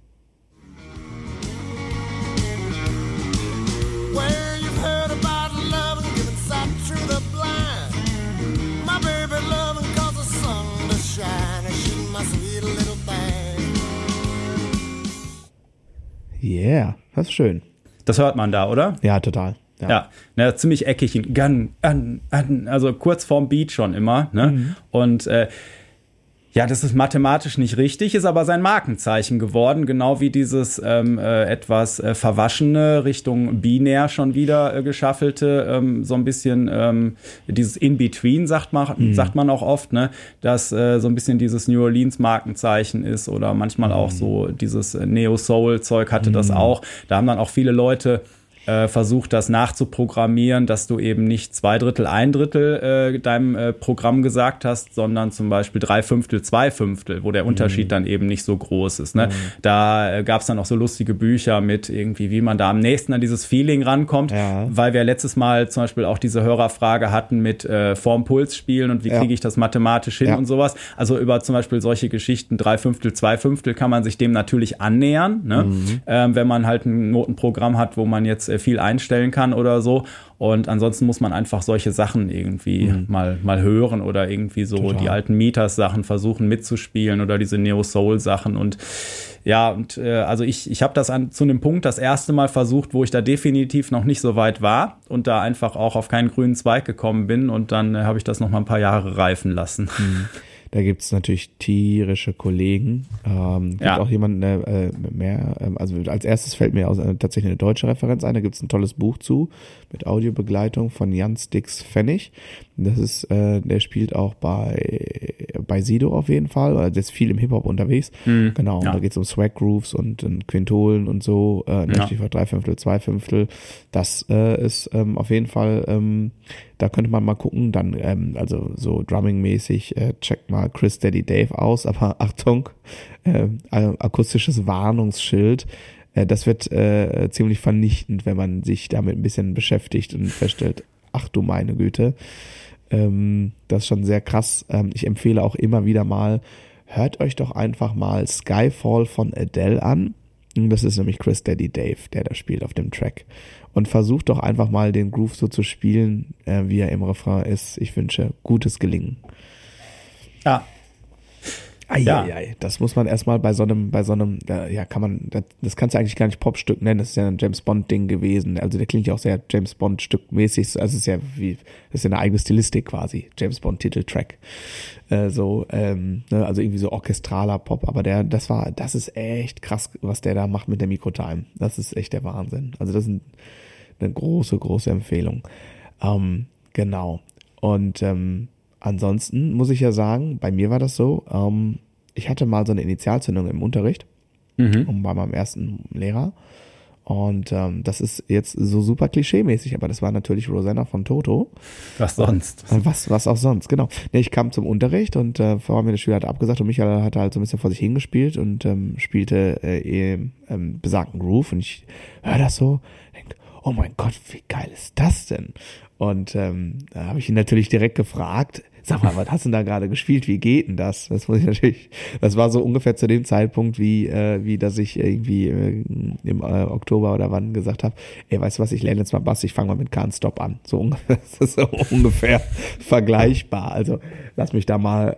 Yeah, das ist schön. Das hört man da, oder? Ja, total. Ja, ja ne, ziemlich eckig, gun, gun, gun, also kurz vorm Beat schon immer. Ne? Mhm. Und äh, Ja, das ist mathematisch nicht richtig, ist aber sein Markenzeichen geworden, genau wie dieses ähm, äh, etwas äh, verwaschene Richtung binär schon wieder äh, geschaffelte, ähm, so ein bisschen ähm, dieses In-Between sagt man, mhm. sagt man auch oft, ne, dass äh, so ein bisschen dieses New Orleans Markenzeichen ist oder manchmal mhm. auch so dieses äh, Neo-Soul-Zeug hatte mhm. das auch. Da haben dann auch viele Leute äh, versucht, das nachzuprogrammieren, dass du eben nicht zwei Drittel, ein Drittel äh, deinem äh, Programm gesagt hast, sondern zum Beispiel drei Fünftel, zwei Fünftel, wo der mhm. Unterschied dann eben nicht so groß ist. Ne? Mhm. Da äh, gab es dann auch so lustige Bücher mit irgendwie, wie man da am nächsten an dieses Feeling rankommt, ja. weil wir letztes Mal zum Beispiel auch diese Hörerfrage hatten mit äh, Form-Puls spielen und wie ja. kriege ich das mathematisch hin ja. und sowas. Also über zum Beispiel solche Geschichten, drei Fünftel, zwei Fünftel, kann man sich dem natürlich annähern, ne? Mhm. Ähm, wenn man halt ein Notenprogramm hat, wo man jetzt viel einstellen kann oder so. Und ansonsten muss man einfach solche Sachen irgendwie mhm. mal, mal hören oder irgendwie so Total. die alten Meters-Sachen versuchen mitzuspielen oder diese Neo-Soul-Sachen. Und ja, und äh, also ich, ich habe das an, zu einem Punkt das erste Mal versucht, wo ich da definitiv noch nicht so weit war und da einfach auch auf keinen grünen Zweig gekommen bin. Und dann äh, habe ich das noch mal ein paar Jahre reifen lassen. Mhm. Da gibt es natürlich tierische Kollegen. Ähm, gibt ja. auch jemanden, äh, mehr, äh, also als erstes fällt mir aus, äh, tatsächlich eine deutsche Referenz ein. Da gibt es ein tolles Buch zu mit Audiobegleitung von Jan Stix Pfennig. Das ist, äh, der spielt auch bei, bei Sido auf jeden Fall. Der ist viel im Hip-Hop unterwegs. Mhm. Genau. Ja. Da geht es um Swag Grooves und, und Quintolen und so. Äh, ja. Drei Fünftel, zwei Fünftel. Das äh, ist ähm, auf jeden Fall, ähm, da könnte man mal gucken. Dann, ähm, also so Drumming-mäßig, äh, checkt mal Chris Daddy Dave aus. Aber Achtung, äh, akustisches Warnungsschild äh, das wird äh, ziemlich vernichtend, wenn man sich damit ein bisschen beschäftigt und feststellt, ach du meine Güte, ähm, das ist schon sehr krass. Ähm, ich empfehle auch immer wieder mal, hört euch doch einfach mal Skyfall von Adele an. Das ist nämlich Chris Daddy Dave, der da spielt auf dem Track. Und versucht doch einfach mal den Groove so zu spielen, äh, wie er im Refrain ist. Ich wünsche gutes Gelingen. Ja, Eieiei, ja. das muss man erstmal bei so einem, bei so einem, ja, kann man, das, das kannst du eigentlich gar nicht Popstück nennen, das ist ja ein James Bond-Ding gewesen. Also der klingt ja auch sehr James Bond-Stück-mäßig, also es ist ja wie, das ist ja eine eigene Stilistik quasi, James Bond-Titeltrack. Äh, so, ähm, ne, also irgendwie so orchestraler Pop, aber der, das war, das ist echt krass, was der da macht mit der Mikrotime. Das ist echt der Wahnsinn. Also das ist eine große, große Empfehlung. Ähm, genau. Und ähm, ansonsten muss ich ja sagen, bei mir war das so, ähm, ich hatte mal so eine Initialzündung im Unterricht mhm. bei meinem ersten Lehrer. Und ähm, das ist jetzt so super klischeemäßig, aber das war natürlich Rosanna von Toto. Was sonst? Und was, was auch sonst, genau. Nee, ich kam zum Unterricht und äh, vor mir der Schüler hat abgesagt und Michael hat halt so ein bisschen vor sich hingespielt und ähm, spielte äh, ähm, besagten Groove und ich höre das so, denk, oh mein Gott, wie geil ist das denn? Und ähm, da habe ich ihn natürlich direkt gefragt, sag mal, was hast du denn da gerade gespielt? Wie geht denn das? Das muss ich natürlich, das war so ungefähr zu dem Zeitpunkt, wie, äh, wie dass ich irgendwie äh, im äh, Oktober oder wann gesagt habe, ey, weißt du was, ich lerne jetzt mal Bass, ich fange mal mit Can't Stop an. So das ist so ungefähr vergleichbar. Also lass mich da mal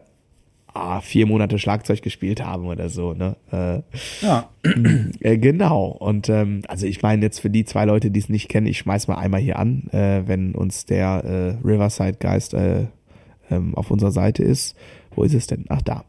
ah, vier Monate Schlagzeug gespielt haben oder so, ne? Äh, ja. Äh, genau. Und ähm, also ich meine jetzt für die zwei Leute, die es nicht kennen, ich schmeiß mal einmal hier an, äh, wenn uns der äh, Riverside Geist äh, ähm, auf unserer Seite ist. Wo ist es denn? Ach, da.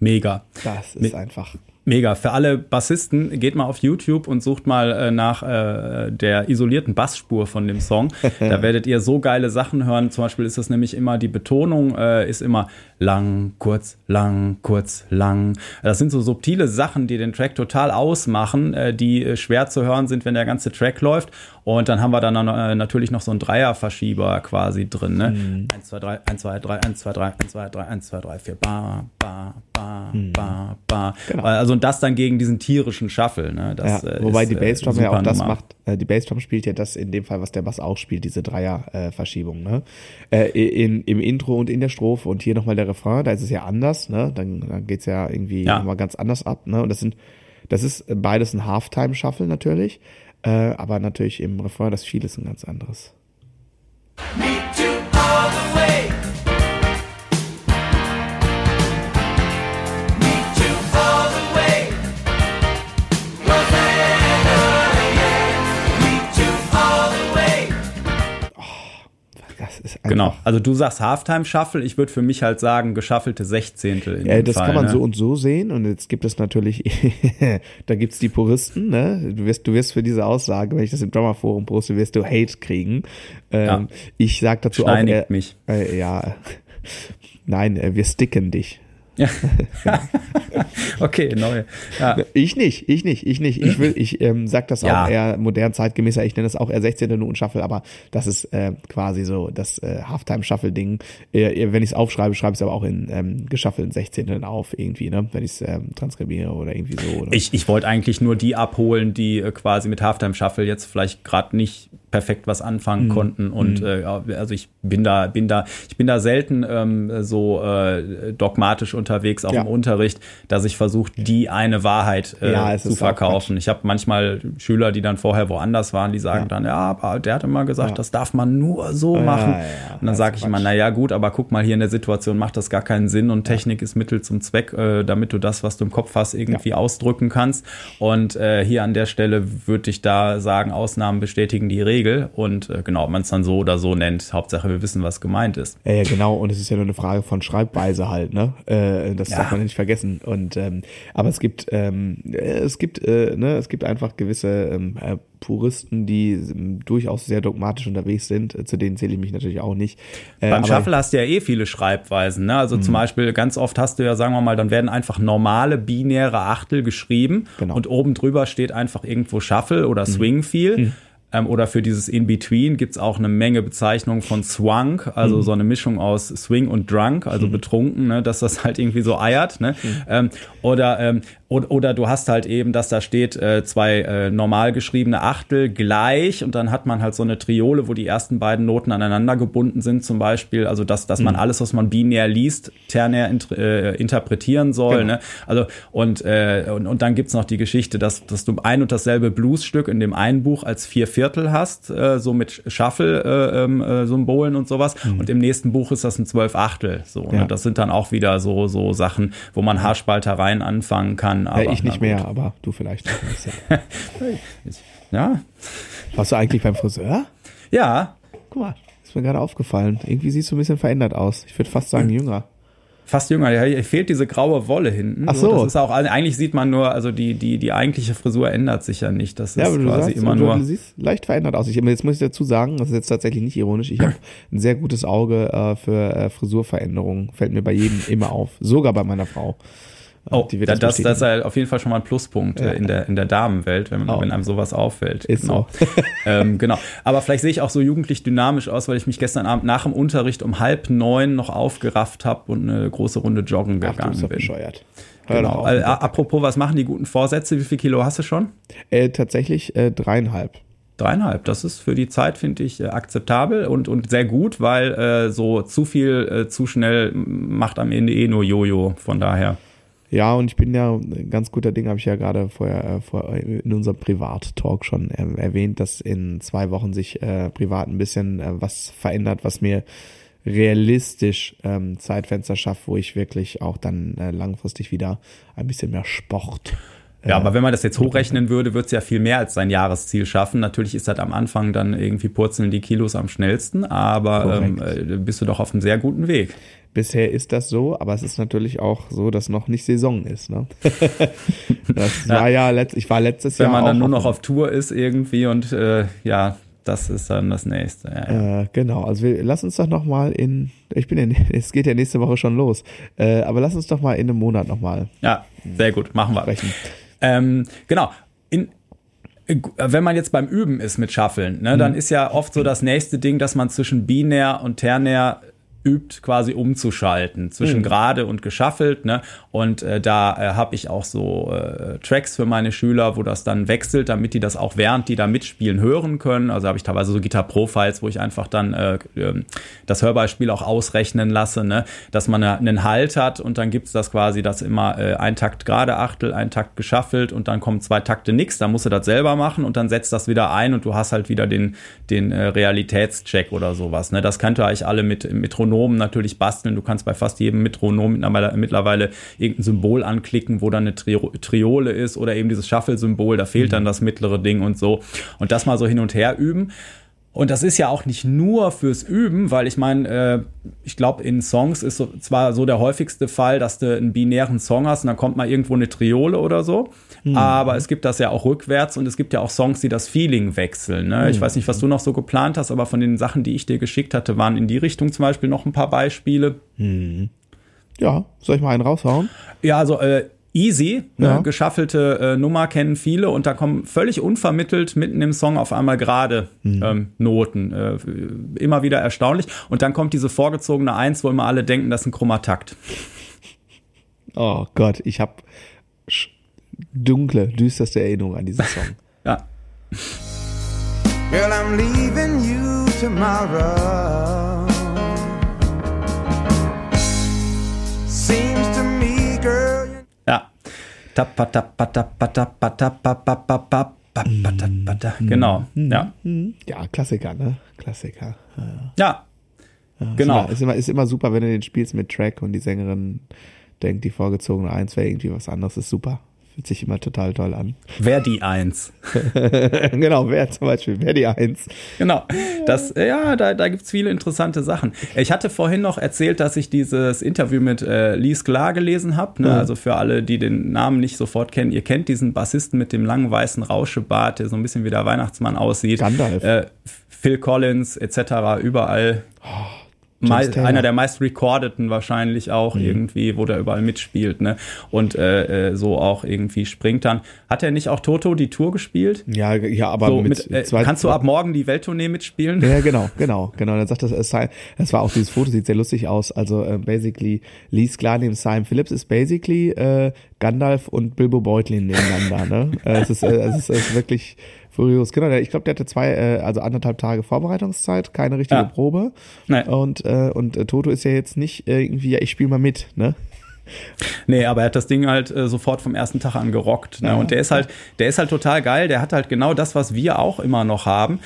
Mega. Das ist Me einfach Mega. Für alle Bassisten, geht mal auf YouTube und sucht mal äh, nach äh, der isolierten Bassspur von dem Song. da werdet ihr so geile Sachen hören. Zum Beispiel ist das nämlich immer, die Betonung äh, ist immer lang, kurz, lang, kurz, lang. Das sind so subtile Sachen, die den Track total ausmachen, äh, die äh, schwer zu hören sind, wenn der ganze Track läuft. Und dann haben wir dann äh, natürlich noch so einen Dreierverschieber quasi drin. Ne? Mhm. 1, 2, 3, 1, 2, 3, 1, 2, 3, 1, 2, 3, 1, 2, 3, 4, ba, ba, ba, mhm. ba, ba. Genau. Also und das dann gegen diesen tierischen Shuffle. Ne? Das, ja, äh, wobei ist, die äh, Bassdrum ja auch das Nummer. macht. Äh, die Bassdrum spielt ja das in dem Fall, was der Bass auch spielt, diese Dreierverschiebung. Äh, ne? Äh, in, Im Intro und in der Strophe und hier nochmal der Refrain, da ist es ja anders. Ne? Dann, dann geht's ja irgendwie ja. nochmal ganz anders ab. Ne? Und das sind, das ist beides ein Halftime-Shuffle natürlich. Äh, aber natürlich im Refrain das Viel ist ein ganz anderes. Me too Genau. Also du sagst Halftime Shuffle, ich würde für mich halt sagen geschaffelte Sechzehntel. Ja, das Fall, kann man ne? so und so sehen und jetzt gibt es natürlich, da gibt's die Puristen, ne? Du wirst, du wirst für diese Aussage, wenn ich das im Drummer Forum poste, wirst du Hate kriegen. Ähm, ja. Ich sag dazu Steinigt auch, äh, mich. Äh, ja, nein, äh, wir sticken dich. Ja. okay, neu. Ja. Ich nicht, ich nicht, ich nicht. Ich will, ich ähm, sag das ja. auch eher modern zeitgemäßer. Ich nenne das auch eher 16. Minuten Shuffle, aber das ist äh, quasi so das äh, Halftime Shuffle Ding. Äh, wenn ich es aufschreibe, schreibe ich es aber auch in ähm, geschaffelten 16. auf irgendwie, ne? Wenn ich es ähm, transkribiere oder irgendwie so. Oder? Ich, ich wollte eigentlich nur die abholen, die äh, quasi mit Halftime Shuffle jetzt vielleicht gerade nicht perfekt was anfangen mhm. konnten. Und mhm. äh, also ich bin da bin da ich bin da selten ähm, so äh, dogmatisch unterwegs auch ja. im Unterricht dass ich versuche die eine Wahrheit äh, ja, zu verkaufen. Ich habe manchmal Schüler die dann vorher woanders waren die sagen ja. dann ja aber der hat immer gesagt das darf man nur so machen. und dann sage ich immer na ja gut aber guck mal hier in der Situation macht das gar keinen Sinn und Technik ist Mittel zum Zweck äh, damit du das was du im Kopf hast irgendwie ausdrücken kannst. Und äh, hier an der Stelle würde ich da sagen Ausnahmen bestätigen die Regel Regel. Und äh, genau, ob man es dann so oder so nennt, Hauptsache wir wissen, was gemeint ist. Ja, ja, genau. Und es ist ja nur eine Frage von Schreibweise halt, ne? Äh, das ja. darf man nicht vergessen. Und ähm, aber es gibt, ähm, es gibt, äh, ne, es gibt einfach gewisse ähm, äh, Puristen, die ähm, durchaus sehr dogmatisch unterwegs sind. Äh, zu denen zähle ich mich natürlich auch nicht. Äh, Beim Shuffle hast du ja eh viele Schreibweisen. Ne? Also zum mhm. Beispiel ganz oft hast du ja, sagen wir mal, dann werden einfach normale binäre Achtel geschrieben genau. und oben drüber steht einfach irgendwo Shuffle oder Swing Feel. Mhm. Ähm, oder für dieses In-Between gibt's auch eine Menge Bezeichnungen von Swank, also mhm. so eine Mischung aus Swing und Drunk, also mhm. betrunken, ne, dass das halt irgendwie so eiert. Ne? Mhm. Ähm, oder ähm, oder, oder du hast halt eben, dass da steht, äh, zwei äh, normal geschriebene Achtel gleich und dann hat man halt so eine Triole, wo die ersten beiden Noten aneinander gebunden sind, zum Beispiel. Also dass, dass man mhm. alles, was man binär liest, ternär int äh, interpretieren soll. Genau. Ne? Also und, äh, und, und dann gibt's noch die Geschichte, dass, dass du ein und dasselbe Bluesstück in dem einen Buch als vier Viertel hast, äh, so mit Shuffle-Symbolen äh, ähm, äh, und sowas. Mhm. Und im nächsten Buch ist das ein Zwölf Achtel. So, ne? ja. ne? Das sind dann auch wieder so, so Sachen, wo man Haarspaltereien anfangen kann kann. Aber, ja, ich nicht mehr, aber du vielleicht. ja. Warst du eigentlich beim Friseur? Ja. Guck mal, ist mir gerade aufgefallen. Irgendwie siehst du ein bisschen verändert aus. Ich würde fast sagen jünger. Fast jünger, ja, hier fehlt diese graue Wolle hinten. Ach so. Das ist auch, eigentlich sieht man nur, also die, die, die eigentliche Frisur ändert sich ja nicht. Das ist ja, aber du quasi sagst, immer du, nur. Du siehst leicht verändert aus. Ich, jetzt muss ich dazu sagen, das ist jetzt tatsächlich nicht ironisch, ich habe ein sehr gutes Auge äh, für äh, Frisurveränderungen. Fällt mir bei jedem immer auf. Sogar bei meiner Frau. Oh, das, das, das, ist halt auf jeden Fall schon mal ein Pluspunkt ja. Äh, in, der, in der Damenwelt, wenn, man, oh. wenn einem sowas auffällt. Ist genau. so. ähm, genau. Aber vielleicht sehe ich auch so jugendlich dynamisch aus, weil ich mich gestern Abend nach dem Unterricht um halb neun noch aufgerafft habe und eine große Runde joggen Ach, gegangen du bist bin. bescheuert. genau. Äh, apropos, was machen die guten Vorsätze? Wie viel Kilo hast du schon? Äh, tatsächlich äh, dreieinhalb. Dreieinhalb, das ist für die Zeit, finde ich, äh, akzeptabel und, und sehr gut, weil äh, so zu viel, äh, zu schnell macht am Ende eh nur Jojo. Von daher. Ja, und ich bin ja ein ganz guter Ding, habe ich ja gerade vorher äh, vor, in unserem Privat-Talk schon äh, erwähnt, dass in zwei Wochen sich äh, privat ein bisschen äh, was verändert, was mir realistisch ähm, Zeitfenster schafft, wo ich wirklich auch dann äh, langfristig wieder ein bisschen mehr Sport ja, aber wenn man das jetzt hochrechnen würde, würde es ja viel mehr als sein Jahresziel schaffen. Natürlich ist das am Anfang dann irgendwie purzeln die Kilos am schnellsten, aber ähm, äh, bist du doch auf einem sehr guten Weg. Bisher ist das so, aber es ist natürlich auch so, dass noch nicht Saison ist. Ne? das war ja, letzt, ich war letztes Wenn Jahr. Wenn man dann nur noch auf Tour ist irgendwie und äh, ja, das ist dann das nächste. Ja, ja. Äh, genau, also wir, lass uns doch noch mal in, ich bin in, es geht ja nächste Woche schon los, äh, aber lass uns doch mal in einem Monat noch mal. Ja, sehr gut, machen wir. Sprechen. Ähm, genau. In, wenn man jetzt beim Üben ist mit Schaffeln, ne, mhm. dann ist ja oft so das nächste Ding, dass man zwischen binär und ternär übt, quasi umzuschalten zwischen mhm. gerade und geschaffelt. Ne? Und äh, da äh, habe ich auch so äh, Tracks für meine Schüler, wo das dann wechselt, damit die das auch während die da mitspielen hören können. Also habe ich teilweise so Gitar Pro-Files, wo ich einfach dann äh, ähm, das Hörbeispiel auch ausrechnen lasse, ne? dass man einen Halt hat und dann gibt's das quasi, dass immer äh, ein Takt gerade Achtel, ein Takt geschaffelt und dann kommen zwei Takte nix. Da musst du das selber machen und dann setzt das wieder ein und du hast halt wieder den, den äh, Realitätscheck oder sowas. Ne? Das könnt ihr euch alle mit Metronom Metronom natürlich basteln. Du kannst bei fast jedem Metronom mittlerweile irgendein Symbol anklicken, wo dann eine Triole ist oder eben dieses Shuffle-Symbol, da fehlt dann mhm. das mittlere Ding und so. Und das mal so hin und her üben. Und das ist ja auch nicht nur fürs Üben, weil ich meine, äh, ich glaube, in Songs ist so, zwar so der häufigste Fall, dass du einen binären Song hast und dann kommt mal irgendwo eine Triole oder so. Mhm. Aber es gibt das ja auch rückwärts und es gibt ja auch Songs, die das Feeling wechseln. Ne? Ich weiß nicht, was du noch so geplant hast, aber von den Sachen, die ich dir geschickt hatte, waren in die Richtung zum Beispiel noch ein paar Beispiele. Mhm. Ja, soll ich mal einen raushauen? Ja, also äh, easy, ne, ja. ne, geschaffelte äh, Nummer kennen viele und da kommen völlig unvermittelt mitten im Song auf einmal gerade mhm. ähm, Noten. Äh, immer wieder erstaunlich. Und dann kommt diese vorgezogene Eins, wo immer alle denken, das ist ein Chromatakt. Oh Gott, ich habe dunkle, düsterste Erinnerungen an diesen Song. ja. Girl, I'm leaving you tomorrow. Genau, ja. Ja, Klassiker, ne? Klassiker. Ja, ja genau. Ist immer, ist immer super, wenn du den spielst mit Track und die Sängerin denkt, die vorgezogene Eins wäre irgendwie was anderes, ist super. Fühlt sich immer total toll an. Wer die Eins. genau, wer zum Beispiel, wer die Eins. Genau. Das, ja, da, da gibt es viele interessante Sachen. Ich hatte vorhin noch erzählt, dass ich dieses Interview mit äh, Lee Sklar gelesen habe. Ne? Mhm. Also für alle, die den Namen nicht sofort kennen, ihr kennt diesen Bassisten mit dem langen weißen Rauschebart, der so ein bisschen wie der Weihnachtsmann aussieht. Gandalf. Äh, Phil Collins etc. überall. Oh einer der meist recordeten wahrscheinlich auch mhm. irgendwie, wo der überall mitspielt, ne? Und äh, äh, so auch irgendwie springt dann. Hat er nicht auch Toto die Tour gespielt? Ja, ja, aber so mit, mit äh, kannst du ab morgen die Welttournee mitspielen? Ja, genau, genau, genau. Dann sagt das, sei, es war auch dieses Foto sieht sehr lustig aus. Also äh, basically Lee Sklar neben Simon Phillips ist basically äh, Gandalf und Bilbo Beutlin nebeneinander. ne? Äh, es ist, äh, es ist, es ist wirklich Furios, genau. Ich glaube, der hatte zwei, äh, also anderthalb Tage Vorbereitungszeit, keine richtige ja. Probe. Nein. Und, äh, und äh, Toto ist ja jetzt nicht irgendwie, ja, ich spiele mal mit, ne? Nee, aber er hat das Ding halt äh, sofort vom ersten Tag an gerockt. Ne? Ja. Und der ist halt, der ist halt total geil. Der hat halt genau das, was wir auch immer noch haben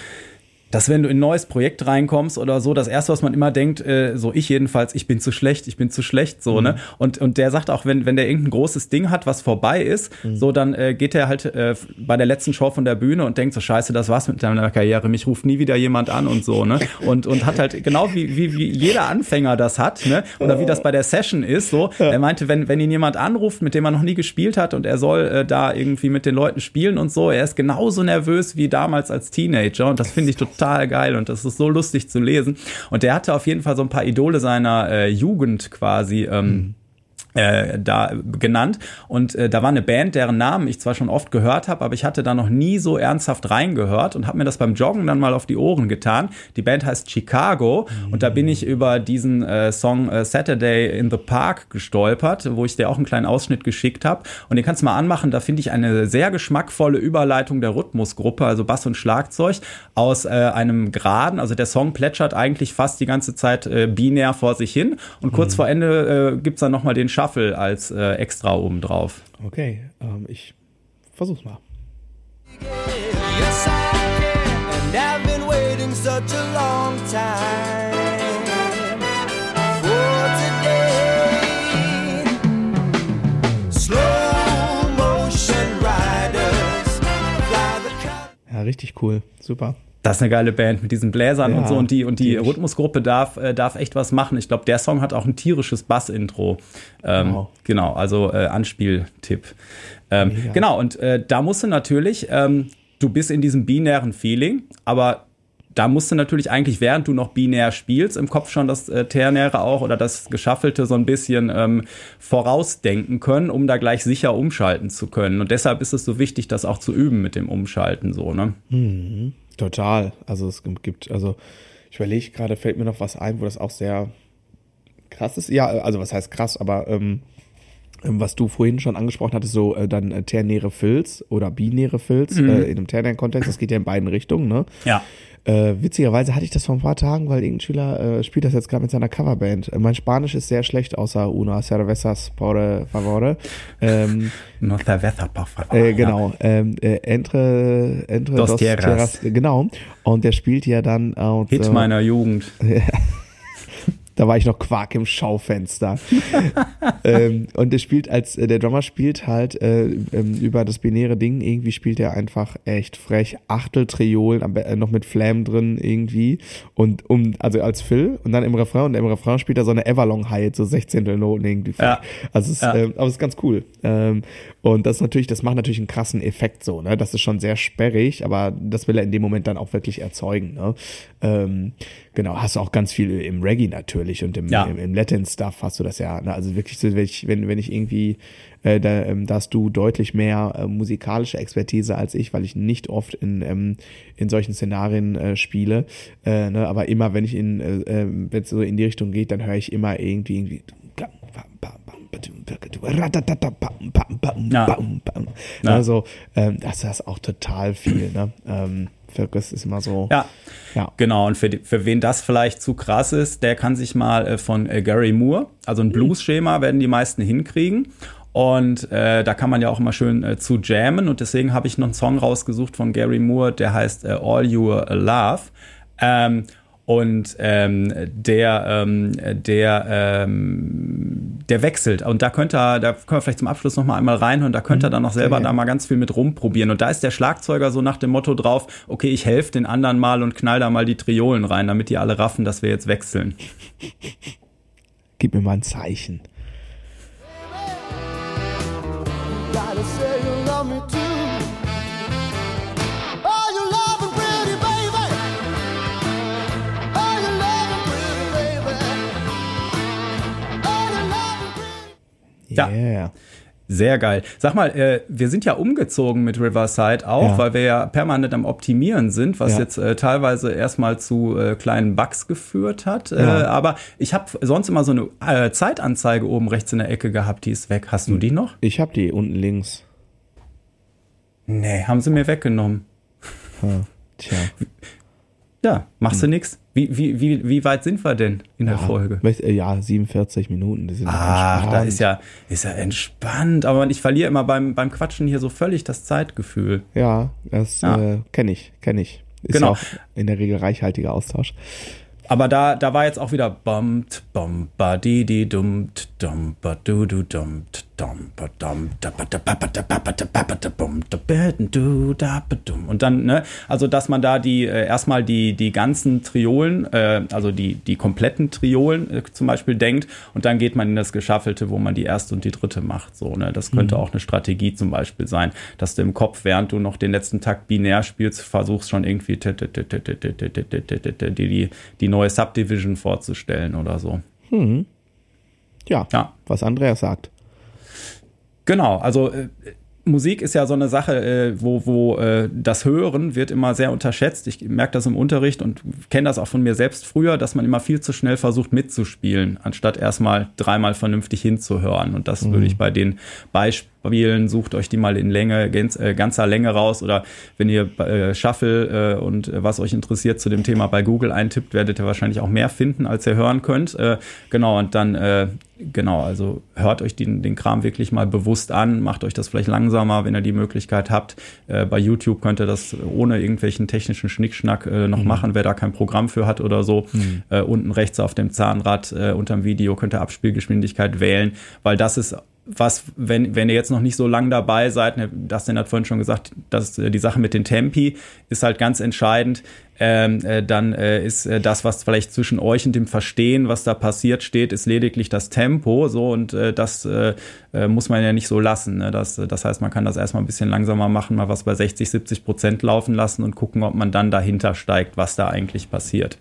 dass wenn du in ein neues Projekt reinkommst oder so, das erste, was man immer denkt, äh, so ich jedenfalls, ich bin zu schlecht, ich bin zu schlecht, so, ne? mhm. ne? Und, und der sagt auch, wenn, wenn der irgendein großes Ding hat, was vorbei ist, mhm. so, dann äh, geht er halt äh, bei der letzten Show von der Bühne und denkt so, scheiße, das war's mit deiner Karriere, mich ruft nie wieder jemand an und so, ne? Und, und hat halt genau wie, wie, wie jeder Anfänger das hat, ne? Oder wie das bei der Session ist, so. Ja. Er meinte, wenn, wenn ihn jemand anruft, mit dem er noch nie gespielt hat und er soll äh, da irgendwie mit den Leuten spielen und so, er ist genauso nervös wie damals als Teenager und das finde ich total geil und das ist so lustig zu lesen. Und der hatte auf jeden Fall so ein paar Idole seiner äh, Jugend quasi. Ähm, mhm äh, da genannt und äh, da war eine Band, deren Namen ich zwar schon oft gehört habe, aber ich hatte da noch nie so ernsthaft reingehört und habe mir das beim Joggen dann mal auf die Ohren getan. Die Band heißt Chicago mhm. und da bin ich über diesen äh, Song äh, Saturday in the Park gestolpert, wo ich dir auch einen kleinen Ausschnitt geschickt habe und den kannst du mal anmachen, da finde ich eine sehr geschmackvolle Überleitung der Rhythmusgruppe, also Bass und Schlagzeug aus äh, einem Geraden, also der Song plätschert eigentlich fast die ganze Zeit äh, binär vor sich hin und kurz mhm. vor Ende äh, gibt's dann nochmal den Schaff Shuffle als äh, extra oben drauf. Okay, ähm, ich versuch's mal. Ja, richtig cool. Super das ist eine geile Band mit diesen Bläsern ja, und so und die und die Rhythmusgruppe darf äh, darf echt was machen. Ich glaube, der Song hat auch ein tierisches Bass-Intro. Ähm, wow. Genau, also äh, Anspieltipp. Ähm, genau und äh, da musst du natürlich, ähm, du bist in diesem binären Feeling, aber da musst du natürlich eigentlich, während du noch binär spielst, im Kopf schon das äh, Ternäre auch oder das Geschaffelte so ein bisschen ähm, vorausdenken können, um da gleich sicher umschalten zu können. Und deshalb ist es so wichtig, das auch zu üben mit dem Umschalten so, ne? Mhm. Total. Also es gibt, also ich überlege gerade, fällt mir noch was ein, wo das auch sehr krass ist. Ja, also was heißt krass, aber ähm, ähm was du vorhin schon angesprochen hattest, so äh, dann äh, ternäre Filz oder binäre Filz mhm. äh, in einem ternären Kontext, das geht ja in beiden Richtungen, ne? Ja. Äh, witzigerweise hatte ich das vor ein paar Tagen, weil irgendein Schüler äh, spielt das jetzt gerade mit seiner Coverband. Äh, mein Spanisch ist sehr schlecht, außer una cervezas por favore. Ähm, no cerveza por favor. Äh, genau. Ähm, äh, entre, entre dos, dos tierras. Genau. Und der spielt ja dann. Äh, Hit meiner Jugend. Da war ich noch Quark im Schaufenster. ähm, und der spielt als, äh, der Drummer spielt halt äh, ähm, über das binäre Ding, irgendwie spielt er einfach echt frech Achteltriolen, äh, noch mit Flam drin irgendwie. Und um, also als Phil und dann im Refrain und im Refrain spielt er so eine Everlong High, so 16. Noten irgendwie. Ja. Also es, ja. ähm, aber es ist ganz cool. Ähm, und das natürlich, das macht natürlich einen krassen Effekt so, ne? Das ist schon sehr sperrig, aber das will er in dem Moment dann auch wirklich erzeugen, ne? Ähm, genau, hast du auch ganz viel im Reggae natürlich und im, ja. im, im Latin Stuff hast du das ja, ne? Also wirklich so, wenn ich, wenn, wenn ich irgendwie, äh, da, ähm, da hast du deutlich mehr äh, musikalische Expertise als ich, weil ich nicht oft in, ähm, in solchen Szenarien äh, spiele, äh, ne? aber immer wenn ich in, äh, äh wenn es so in die Richtung geht, dann höre ich immer irgendwie, irgendwie ja. Also, ähm, das ist auch total viel, ne? Ähm, Focus ist immer so. Ja, ja. genau. Und für, für wen das vielleicht zu krass ist, der kann sich mal äh, von äh, Gary Moore, also ein hm. Blues-Schema werden die meisten hinkriegen. Und äh, da kann man ja auch immer schön äh, zu jammen. Und deswegen habe ich noch einen Song rausgesucht von Gary Moore, der heißt äh, All Your Love. Ähm, und ähm, der, ähm, der, ähm, der wechselt. Und da könnte er, da können wir vielleicht zum Abschluss noch mal einmal reinhören, da könnte er mhm. dann noch selber okay. da mal ganz viel mit rumprobieren. Und da ist der Schlagzeuger so nach dem Motto drauf, okay, ich helfe den anderen mal und knall da mal die Triolen rein, damit die alle raffen, dass wir jetzt wechseln. Gib mir mal ein Zeichen. Ja. Yeah. Sehr geil. Sag mal, äh, wir sind ja umgezogen mit Riverside auch, ja. weil wir ja permanent am Optimieren sind, was ja. jetzt äh, teilweise erstmal zu äh, kleinen Bugs geführt hat. Äh, ja. aber ich habe sonst immer so eine äh, Zeitanzeige oben rechts in der Ecke gehabt, die ist weg. Hast du hm. die noch? Ich habe die unten links. Nee, haben sie mir weggenommen. Tja. Ja, machst hm. du nix. Wie, wie, wie, wie weit sind wir denn in der Folge? Äh, ja, 47 Minuten. Die sind Ach, da ist ja, ist ja entspannt. Aber ich verliere immer beim, beim Quatschen hier so völlig das Zeitgefühl. Ja, das ja. äh, kenne ich, kenne ich. Ist genau. Ja auch in der Regel reichhaltiger Austausch. Aber da, da war jetzt auch wieder bummt, bum, ba, di, di, dumt, dum, ba, du, du, dumt, und dann, ne, also dass man da die äh, erstmal die, die ganzen Triolen, äh, also die, die kompletten Triolen äh, zum Beispiel denkt und dann geht man in das Geschaffelte, wo man die erste und die dritte macht. So, ne? Das könnte mhm. auch eine Strategie zum Beispiel sein, dass du im Kopf, während du noch den letzten Takt binär spielst, versuchst schon irgendwie die, die neue Subdivision vorzustellen oder so. Mhm. Ja, ja, was Andreas sagt. Genau, also äh, Musik ist ja so eine Sache, äh, wo, wo äh, das Hören wird immer sehr unterschätzt. Ich merke das im Unterricht und kenne das auch von mir selbst früher, dass man immer viel zu schnell versucht mitzuspielen, anstatt erstmal dreimal vernünftig hinzuhören. Und das mhm. würde ich bei den Beispielen, sucht euch die mal in Länge, ganz, äh, ganzer Länge raus oder wenn ihr äh, Shuffle äh, und was euch interessiert zu dem Thema bei Google eintippt, werdet ihr wahrscheinlich auch mehr finden, als ihr hören könnt. Äh, genau, und dann äh, genau, also hört euch den, den Kram wirklich mal bewusst an, macht euch das vielleicht langsamer, wenn ihr die Möglichkeit habt. Äh, bei YouTube könnt ihr das ohne irgendwelchen technischen Schnickschnack äh, noch mhm. machen, wer da kein Programm für hat oder so. Mhm. Äh, unten rechts auf dem Zahnrad äh, unterm Video könnt ihr Abspielgeschwindigkeit wählen, weil das ist was, wenn, wenn ihr jetzt noch nicht so lang dabei seid, ne, Dustin hat vorhin schon gesagt, dass äh, die Sache mit den Tempi ist halt ganz entscheidend. Ähm, äh, dann äh, ist äh, das, was vielleicht zwischen euch und dem Verstehen, was da passiert, steht, ist lediglich das Tempo. So und äh, das äh, muss man ja nicht so lassen. Ne? Das, das heißt, man kann das erstmal ein bisschen langsamer machen, mal was bei 60, 70 Prozent laufen lassen und gucken, ob man dann dahinter steigt, was da eigentlich passiert.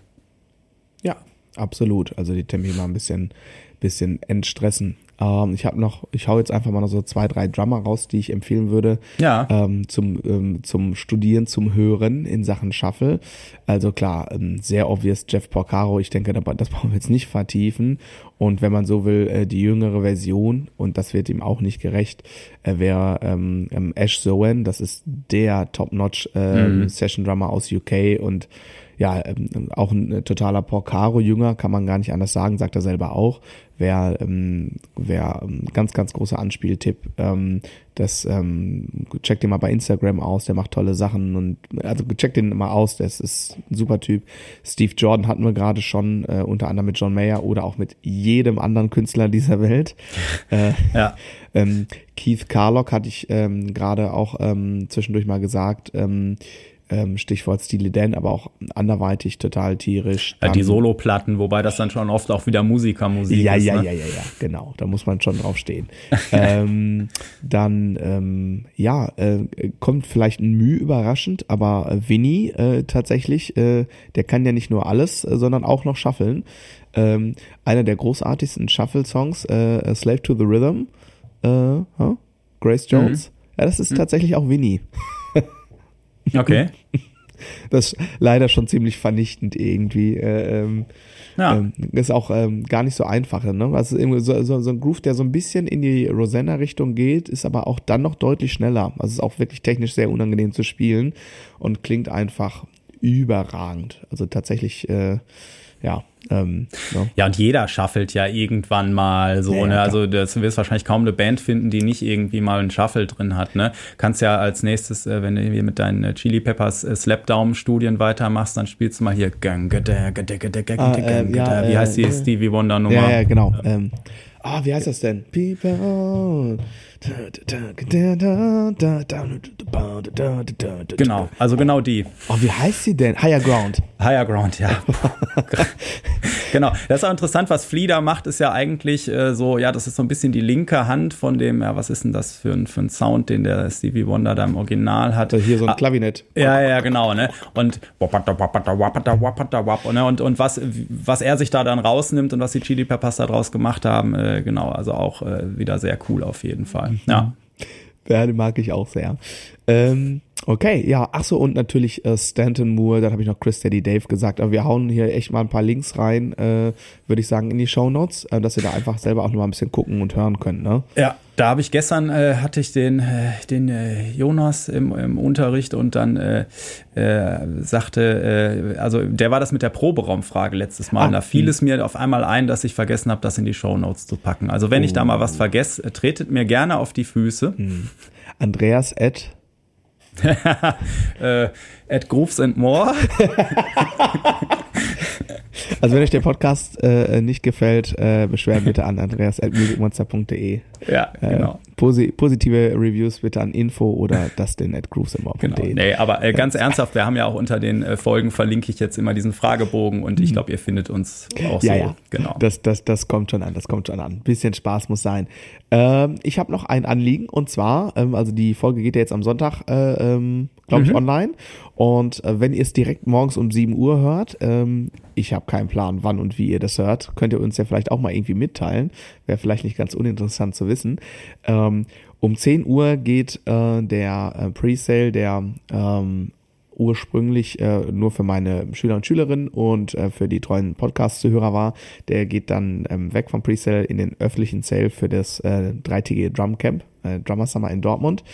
Ja, absolut. Also die Tempi mal ein bisschen, bisschen entstressen. Ähm, ich habe noch, ich hau jetzt einfach mal noch so zwei, drei Drummer raus, die ich empfehlen würde ja. ähm, zum, ähm, zum Studieren, zum Hören in Sachen Shuffle. Also klar, ähm, sehr obvious Jeff Porcaro, ich denke, das brauchen wir jetzt nicht vertiefen. Und wenn man so will, äh, die jüngere Version, und das wird ihm auch nicht gerecht, äh, wäre ähm, ähm, Ash Zoen, das ist der Top-Notch äh, mhm. Session-Drummer aus UK und ja, ähm, auch ein totaler Porcaro-Jünger, kann man gar nicht anders sagen, sagt er selber auch wäre ähm, wär ein ganz, ganz großer Anspieltipp. Ähm, das ähm, checkt den mal bei Instagram aus, der macht tolle Sachen und also checkt den mal aus, das ist ein super Typ. Steve Jordan hatten wir gerade schon, äh, unter anderem mit John Mayer oder auch mit jedem anderen Künstler dieser Welt. Äh, ja. ähm, Keith Carlock hatte ich ähm, gerade auch ähm, zwischendurch mal gesagt. Ähm, ähm, Stichwort Steely Dan, aber auch anderweitig total tierisch. Ja, die Soloplatten, wobei das dann schon oft auch wieder Musikermusik ja, ist. Ja, ne? ja, ja, ja, genau. Da muss man schon drauf stehen. ähm, dann, ähm, ja, äh, kommt vielleicht ein Mühe überraschend, aber äh, Winnie äh, tatsächlich, äh, der kann ja nicht nur alles, äh, sondern auch noch shuffeln. Ähm, einer der großartigsten Shuffle-Songs, äh, Slave to the Rhythm, äh, huh? Grace Jones. Mhm. Ja, das ist mhm. tatsächlich auch Winnie. Okay. Das ist leider schon ziemlich vernichtend irgendwie. Äh, ähm, ja. Ähm, ist auch ähm, gar nicht so einfach. Ne? Also so, so, so ein Groove, der so ein bisschen in die Rosanna-Richtung geht, ist aber auch dann noch deutlich schneller. Also ist auch wirklich technisch sehr unangenehm zu spielen und klingt einfach überragend. Also tatsächlich, äh, ja, ähm, no. Ja, und jeder shuffelt ja irgendwann mal so, ja, ne? Also das wirst wahrscheinlich kaum eine Band finden, die nicht irgendwie mal einen Shuffle drin hat, ne? Kannst ja als nächstes, äh, wenn du hier mit deinen äh, Chili Peppers äh, Slapdown-Studien weitermachst, dann spielst du mal hier Gang, ah, äh, ja, Wie heißt die äh, Stevie Wonder Nummer? Ja, ja, genau. Ähm, ah, wie heißt das denn? People. Genau, also genau die. Oh, wie heißt sie denn? Higher Ground. Higher Ground, ja. genau. Das ist auch interessant, was da macht, ist ja eigentlich äh, so, ja, das ist so ein bisschen die linke Hand von dem, ja, was ist denn das für ein, für ein Sound, den der Stevie Wonder da im Original hat. Also hier so ein ah, Klavinett. Ja, ja, genau, ne? Und, und, und was, was er sich da dann rausnimmt und was die Chili Peppers da draus gemacht haben, äh, genau, also auch äh, wieder sehr cool auf jeden Fall. Ja. Den mag ich auch sehr. Ähm, okay, ja, ach so, und natürlich äh, Stanton Moore, dann habe ich noch Chris Daddy Dave gesagt, aber wir hauen hier echt mal ein paar Links rein, äh, würde ich sagen, in die Show Notes, äh, dass ihr da einfach selber auch noch mal ein bisschen gucken und hören könnt, ne? Ja, da habe ich gestern äh, hatte ich den äh, den äh, Jonas im, im Unterricht und dann äh, äh, sagte äh, also der war das mit der Proberaumfrage letztes Mal ah, und da fiel es mir auf einmal ein, dass ich vergessen habe, das in die Show Notes zu packen. Also wenn oh. ich da mal was oh. vergesse, tretet mir gerne auf die Füße. Hm. Andreas at äh, at Grooves and More. also wenn euch der Podcast äh, nicht gefällt, äh, beschweren bitte an andreas.musicmonster.de. Ja, äh, genau. Posi positive Reviews bitte an info oder das denn at. Genau. Nee, aber äh, ganz ernsthaft, wir haben ja auch unter den äh, Folgen verlinke ich jetzt immer diesen Fragebogen und ich mhm. glaube, ihr findet uns auch ja, so. Ja, genau. Das, das, das kommt schon an, das kommt schon an. Ein bisschen Spaß muss sein. Ähm, ich habe noch ein Anliegen und zwar, ähm, also die Folge geht ja jetzt am Sonntag, äh, ähm, glaube ich, mhm. online. Und äh, wenn ihr es direkt morgens um 7 Uhr hört, ähm, ich habe keinen Plan, wann und wie ihr das hört, könnt ihr uns ja vielleicht auch mal irgendwie mitteilen. Wäre vielleicht nicht ganz uninteressant zu wissen. Ähm, um 10 Uhr geht äh, der äh, Presale der ähm, ursprünglich äh, nur für meine Schüler und Schülerinnen und äh, für die treuen Podcast-Zuhörer war. Der geht dann ähm, weg vom Presale in den öffentlichen Sale für das äh, dreitägige Drumcamp, äh, Drummer Summer in Dortmund.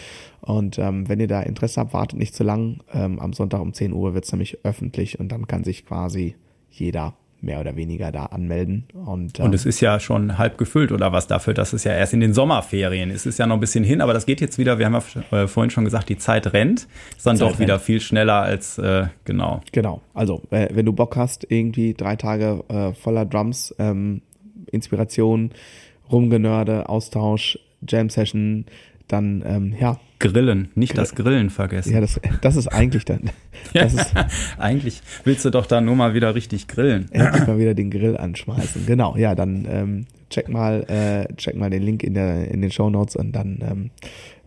Und ähm, wenn ihr da Interesse habt, wartet nicht zu lang. Ähm, am Sonntag um 10 Uhr wird es nämlich öffentlich und dann kann sich quasi jeder mehr oder weniger da anmelden. Und, ähm, und es ist ja schon halb gefüllt oder was dafür, dass es ja erst in den Sommerferien ist. Es ist ja noch ein bisschen hin, aber das geht jetzt wieder, wir haben ja äh, vorhin schon gesagt, die Zeit rennt. Ist dann Zeit doch wieder viel schneller als, äh, genau. Genau, also äh, wenn du Bock hast, irgendwie drei Tage äh, voller Drums, ähm, Inspiration, Rumgenörde, Austausch, Jam-Session, dann ähm, ja. Grillen, nicht Grill. das Grillen vergessen. Ja, das, das ist eigentlich dann. Das ist, eigentlich willst du doch da nur mal wieder richtig grillen. Endlich mal wieder den Grill anschmeißen. Genau, ja, dann ähm, check mal, äh, check mal den Link in der in den Show Notes und dann, ähm,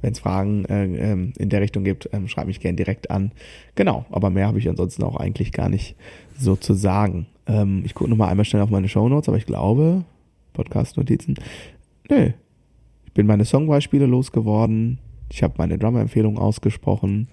wenn es Fragen äh, ähm, in der Richtung gibt, ähm, schreib mich gern direkt an. Genau, aber mehr habe ich ansonsten auch eigentlich gar nicht so zu sagen. Ähm, ich gucke noch mal einmal schnell auf meine Show Notes, aber ich glaube Podcast-Notizen. Nö, ich bin meine Songbeispiele losgeworden. Ich habe meine Drummer-Empfehlung ausgesprochen.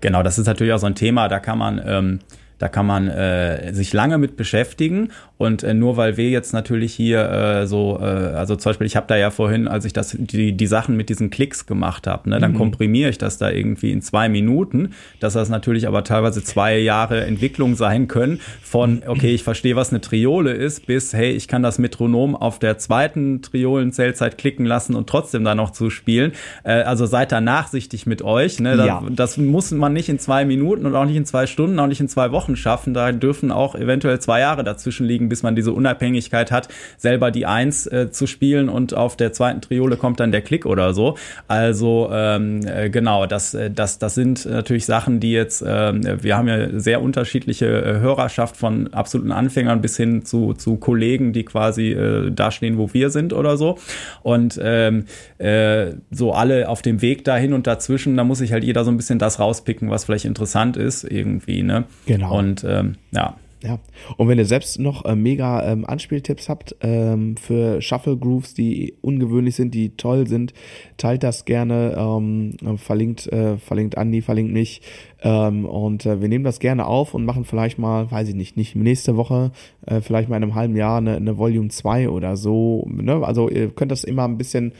Genau, das ist natürlich auch so ein Thema, da kann man, ähm, Da kann man äh, sich lange mit beschäftigen und äh, nur weil wir jetzt natürlich hier äh, so, äh, also zum Beispiel, ich habe da ja vorhin, als ich das die, die Sachen mit diesen Klicks gemacht habe, ne, dann mhm. komprimiere ich das da irgendwie in zwei Minuten, dass das natürlich aber teilweise zwei Jahre Entwicklung sein können von, okay, ich verstehe, was eine Triole ist, bis, hey, ich kann das Metronom auf der zweiten Triolenzählzeit klicken lassen und trotzdem da noch zu spielen. Äh, also seid da nachsichtig mit euch. Ne? Das, ja. das muss man nicht in zwei Minuten und auch nicht in zwei Stunden, auch nicht in zwei Wochen schaffen. Da dürfen auch eventuell zwei Jahre dazwischen liegen, bis man diese Unabhängigkeit hat, selber die Eins äh, zu spielen und auf der zweiten Triole kommt dann der Klick oder so. Also ähm, äh, genau, das, äh, das, das sind natürlich Sachen, die jetzt, äh, wir haben ja sehr unterschiedliche äh, Hörerschaft von absoluten Anfängern bis hin zu, zu Kollegen, die quasi äh, da stehen, wo wir sind oder so. Und ähm, äh, so alle auf dem Weg dahin und dazwischen, da muss sich halt jeder so ein bisschen das rauspicken, was vielleicht interessant ist irgendwie, ne? Genau. Und ähm, ja. Ja, und wenn ihr selbst noch äh, mega ähm, Anspieltipps habt ähm, für Shuffle Grooves, die ungewöhnlich sind, die toll sind, teilt das gerne, ähm, verlinkt, äh, verlinkt Andi, verlinkt mich ähm, und äh, wir nehmen das gerne auf und machen vielleicht mal, weiß ich nicht, nicht nächste Woche, äh, vielleicht mal in einem halben Jahr eine, eine Volume 2 oder so. Ne? Also ihr könnt das immer ein bisschen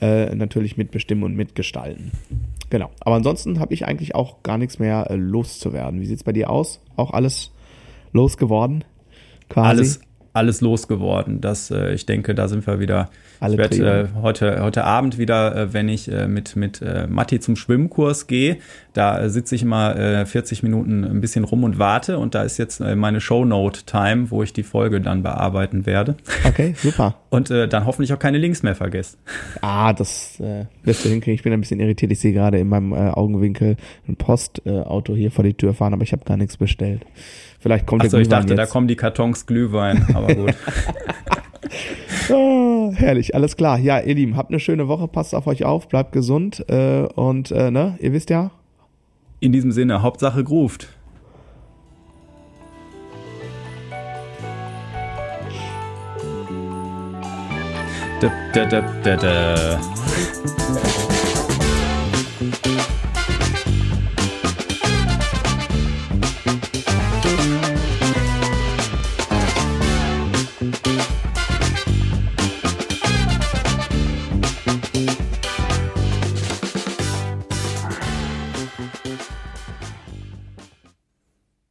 äh, natürlich mitbestimmen und mitgestalten. Genau. Aber ansonsten habe ich eigentlich auch gar nichts mehr äh, loszuwerden. Wie sieht's bei dir aus? Auch alles losgeworden? Quasi? Alles, alles losgeworden. Das, äh, ich denke, da sind wir wieder. Alle ich werde äh, heute, heute Abend wieder, äh, wenn ich äh, mit, mit äh, Matti zum Schwimmkurs gehe, da äh, sitze ich immer äh, 40 Minuten ein bisschen rum und warte und da ist jetzt äh, meine Shownote-Time, wo ich die Folge dann bearbeiten werde. Okay, super. und äh, dann hoffentlich auch keine Links mehr vergessen. Ah, das äh, wirst du hinkriegen. Ich bin ein bisschen irritiert. Ich sehe gerade in meinem äh, Augenwinkel ein Postauto hier vor die Tür fahren, aber ich habe gar nichts bestellt. Vielleicht kommt Achso, ich dachte, jetzt. da kommen die Kartons Glühwein, aber gut. oh, herrlich, alles klar. Ja, ihr Lieben, habt eine schöne Woche, passt auf euch auf, bleibt gesund äh, und äh, ne, ihr wisst ja. In diesem Sinne, Hauptsache groovt. Da, da, da, da, da.